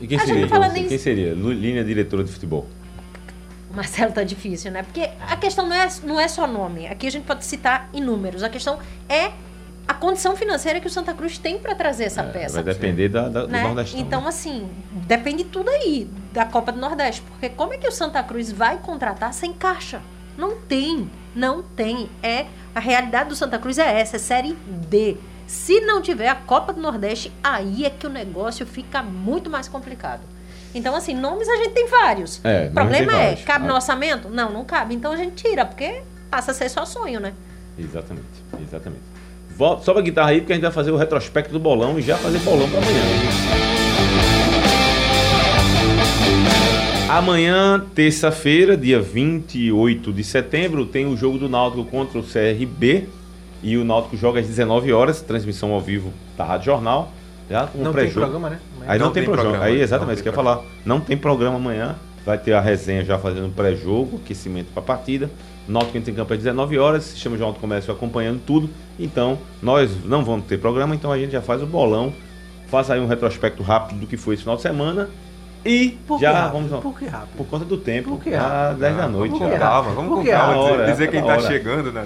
E quem A seria? não então, nem- Quem seria? Linha diretora de futebol. Marcelo tá difícil, né? Porque a questão não é, não é só nome. Aqui a gente pode citar inúmeros. A questão é a condição financeira que o Santa Cruz tem para trazer essa É, peça. vai depender da, da- do né? Nordestão. Então, né? assim, depende tudo aí da Copa do Nordeste. Porque como é que o Santa Cruz vai contratar sem caixa? Não tem. Não tem. É A realidade do Santa Cruz é essa, é Série D. Se não tiver a Copa do Nordeste, aí é que o negócio fica muito mais complicado. Então, assim, nomes a gente tem vários. É, o problema é, vários. cabe no Ah. orçamento? Não, não cabe. Então a gente tira, porque passa a ser só sonho, né? Exatamente, exatamente. Volta, sobe a guitarra aí, porque a gente vai fazer o retrospecto do bolão e já fazer bolão para amanhã. Amanhã, terça-feira, dia 28 de setembro, tem o jogo do Náutico contra o CRB. E o Náutico joga às 19 horas, transmissão ao vivo da Rádio Jornal. Já com o Não tem programa, né? Aí não, Não tem, tem programa. programa, Aí não exatamente isso que eu ia falar. Não tem programa amanhã. Vai ter a resenha já fazendo o pré-jogo, aquecimento para a partida. Náutico entra em campo às 19 horas, Sistema de Alto Comércio acompanhando tudo. Então, nós não vamos ter programa, então a gente já faz o bolão. Faz aí um retrospecto rápido do que foi esse final de semana. E Por que já rápido? vamos. Por que rápido? Por conta do tempo. Por que às rápido? 10 da noite. Por Com que calma, vamos com que calma. Dizer, dizer quem tá hora. chegando na É,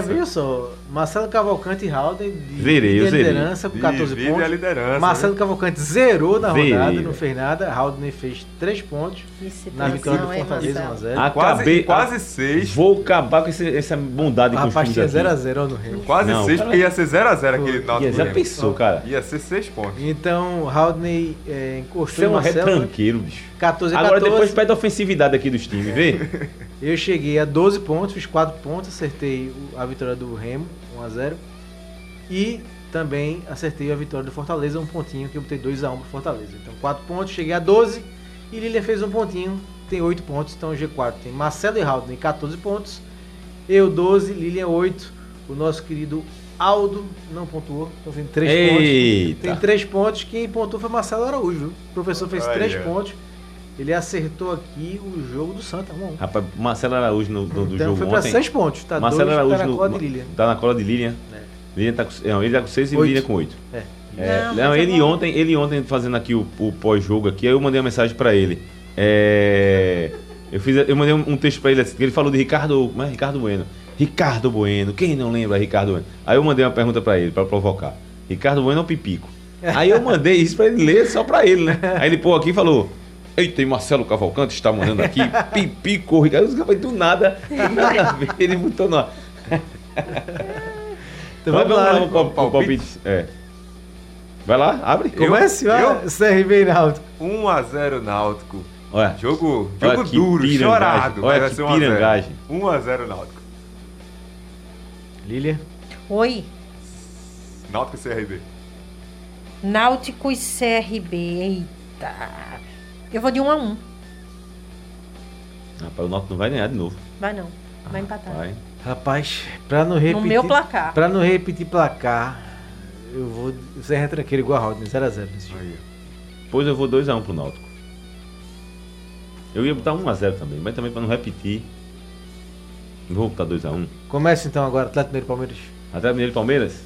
liderança. viu só? Marcelo Cavalcante e Halden de, Zerei, eu de zerei. liderança com 14 Vive a pontos. liderança. Marcelo né? Cavalcante zerou na Zerei, rodada, não fez nada. Halden fez 3 pontos Que na vitória do Fortaleza Marcelo? 1x0. Quase, Acabei- quase seis. Vou acabar com esse- essa bondade com os Rapaz, times tinha aqui. 0x0 no Rio. Quase Não, seis, cara. porque ia ser 0x0 aquele Náutico. já pensou, cara? Ia ser seis pontos. Então, Haldney é, encostou Você é em Marcelo. Bicho. 14 a Agora 14. depois pede a ofensividade aqui dos times, vê? Eu cheguei a 12 pontos, fiz 4 pontos, acertei a vitória do Remo, 1x0. E também acertei a vitória do Fortaleza, um pontinho, que eu botei 2x1 pro Fortaleza. Então 4 pontos, cheguei a 12. E Lilia fez um pontinho, tem 8 pontos. Então o G4 tem Marcelo e Haldner 14 pontos. Eu 12, Lilian 8. O nosso querido Aldo não pontuou, então tem 3 pontos. Eita. Tem 3 pontos. Quem pontuou foi Marcelo Araújo. viu? O professor fez Olha. 3 pontos. Ele acertou aqui o jogo do Santa, 1 a 1. Rapaz, Marcelo Araújo no, no- do Então jogo foi pra ontem. 6 pontos, tá? Marcelo dois, Araújo tá na no- cola de Lilian. tá na cola de Lilian. É. Lilian tá com, não, ele tá com 6 e Oito. Lilian com 8. É. É, Não, não, é ele, bom. ontem, ele ontem fazendo aqui o, o pós-jogo aqui, aí eu mandei uma mensagem pra ele. É, eu, fiz, eu mandei um, um texto pra ele assim, que ele falou de Ricardo, mas Ricardo Bueno. Ricardo Bueno, quem não lembra Ricardo Bueno? Aí eu mandei uma pergunta pra ele, pra provocar. Ricardo Bueno é um pipico. Aí eu mandei isso pra ele ler só pra ele, né? Aí ele pô aqui e falou: Eita, e Marcelo Cavalcante está mandando aqui, pipico, Ricardo. Eu falei, Do nada, nada a ver, ele botou no. Então Vai, vamos lá. vamos né? lá, o palpite. Palpite? É. Vai lá, abre. Comece. Eu? CRB e Náutico. 1x0 Náutico. Olha. Jogo, Olha jogo que duro, pirangagem. chorado. Olha mas vai que ser 1 a 0. pirangagem. 1x0 Náutico. Lilian. Oi, Náutico e CRB. Náutico e CRB. Eita. Eu vou de 1 a 1 Rapaz, o Náutico não vai ganhar de novo. Vai não. Vai empatar. Vai. Rapaz, pra não repetir. No meu placar. Pra não repetir placar, eu vou ser retranqueiro igual a Rodney, 0x0 nesse jogo. Pois eu vou 2x1 pro Náutico. Eu ia botar 1x0 também, mas também pra não repetir. Não vou botar 2x1. Começa então agora, Atlético Mineiro e Palmeiras. Atlético Mineiro e Palmeiras?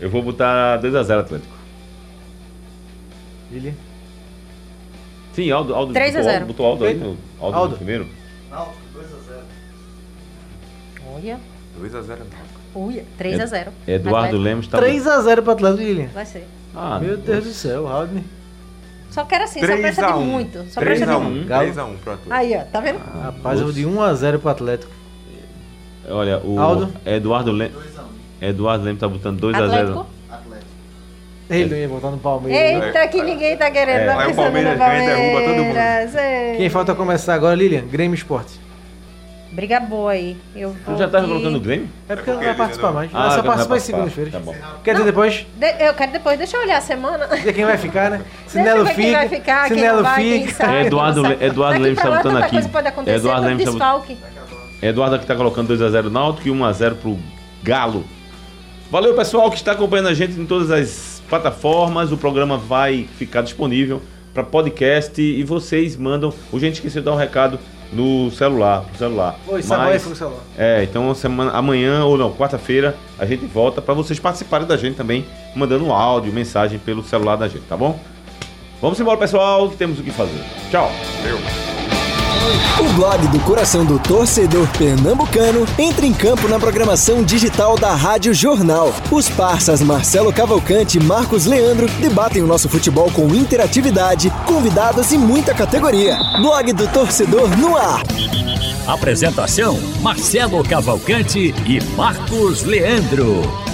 Eu vou botar 2x0 Atlético. Lilian? Sim, Aldo, Aldo 3 a botou 0. Aldo, botou Aldo aí, Aldo, Aldo. no primeiro. Olha. 2x0 Náutico. Olha. 3x0. Eduardo Lemos tá 3x0 pro Atlético, Lilian. Vai ser. Ah, Meu Deus do céu, Rodney. Só quero assim, só precisa de muito. Só precisa de 3x1. muito. Galo. 3x1 pro Atlético. Aí, ó, tá vendo? Rapaz, eu vou de 1x0 pro Atlético. Olha, o Aldo. Eduardo Lemos. Eduardo Lemos tá botando 2x0. Atlético. Ele não ia voltar no Palmeiras. Eita, que ninguém tá querendo. É. Tá o Palmeiras no ganha derruba todo mundo. Palmeiras. Ei. Quem falta começar agora, Lilian? Grêmio Esporte. Briga boa aí. Eu vou Tu já tava de- colocando o Grêmio? É porque É não vai participar não- mais. Ah, só participar em participar. segundas-feiras. Tá bom. Quer dizer depois? De- Eu quero depois, deixa eu olhar a semana. Dizer quem vai ficar, né? Eu Sinelo ver quem vai fica. ficar, quem Sinelo não vai, quem fica. quem Eduardo sai. Eduardo Daqui Lemos tá botando aqui. coisa pode acontecer, Eduardo Lemos tá botando- desfalque. Eduardo aqui tá colocando 2x0 Náutico e 1x0 pro Galo. Valeu, pessoal, que está acompanhando a gente em todas as plataformas. O programa vai ficar disponível para podcast e vocês mandam. O gente esqueceu de dar um recado no celular, pro celular. Oi, Mas- foi o celular. É, então semana, amanhã ou não, quarta-feira, a gente volta para vocês participarem da gente também, mandando áudio, mensagem pelo celular da gente, tá bom? Vamos embora, pessoal, que temos o que fazer. Tchau. O blog do coração do torcedor pernambucano entra em campo na programação digital da Rádio Jornal. Os parças Marcelo Cavalcante e Marcos Leandro debatem o nosso futebol com interatividade, convidados e muita categoria. Blog do torcedor no ar. Apresentação: Marcelo Cavalcante e Marcos Leandro.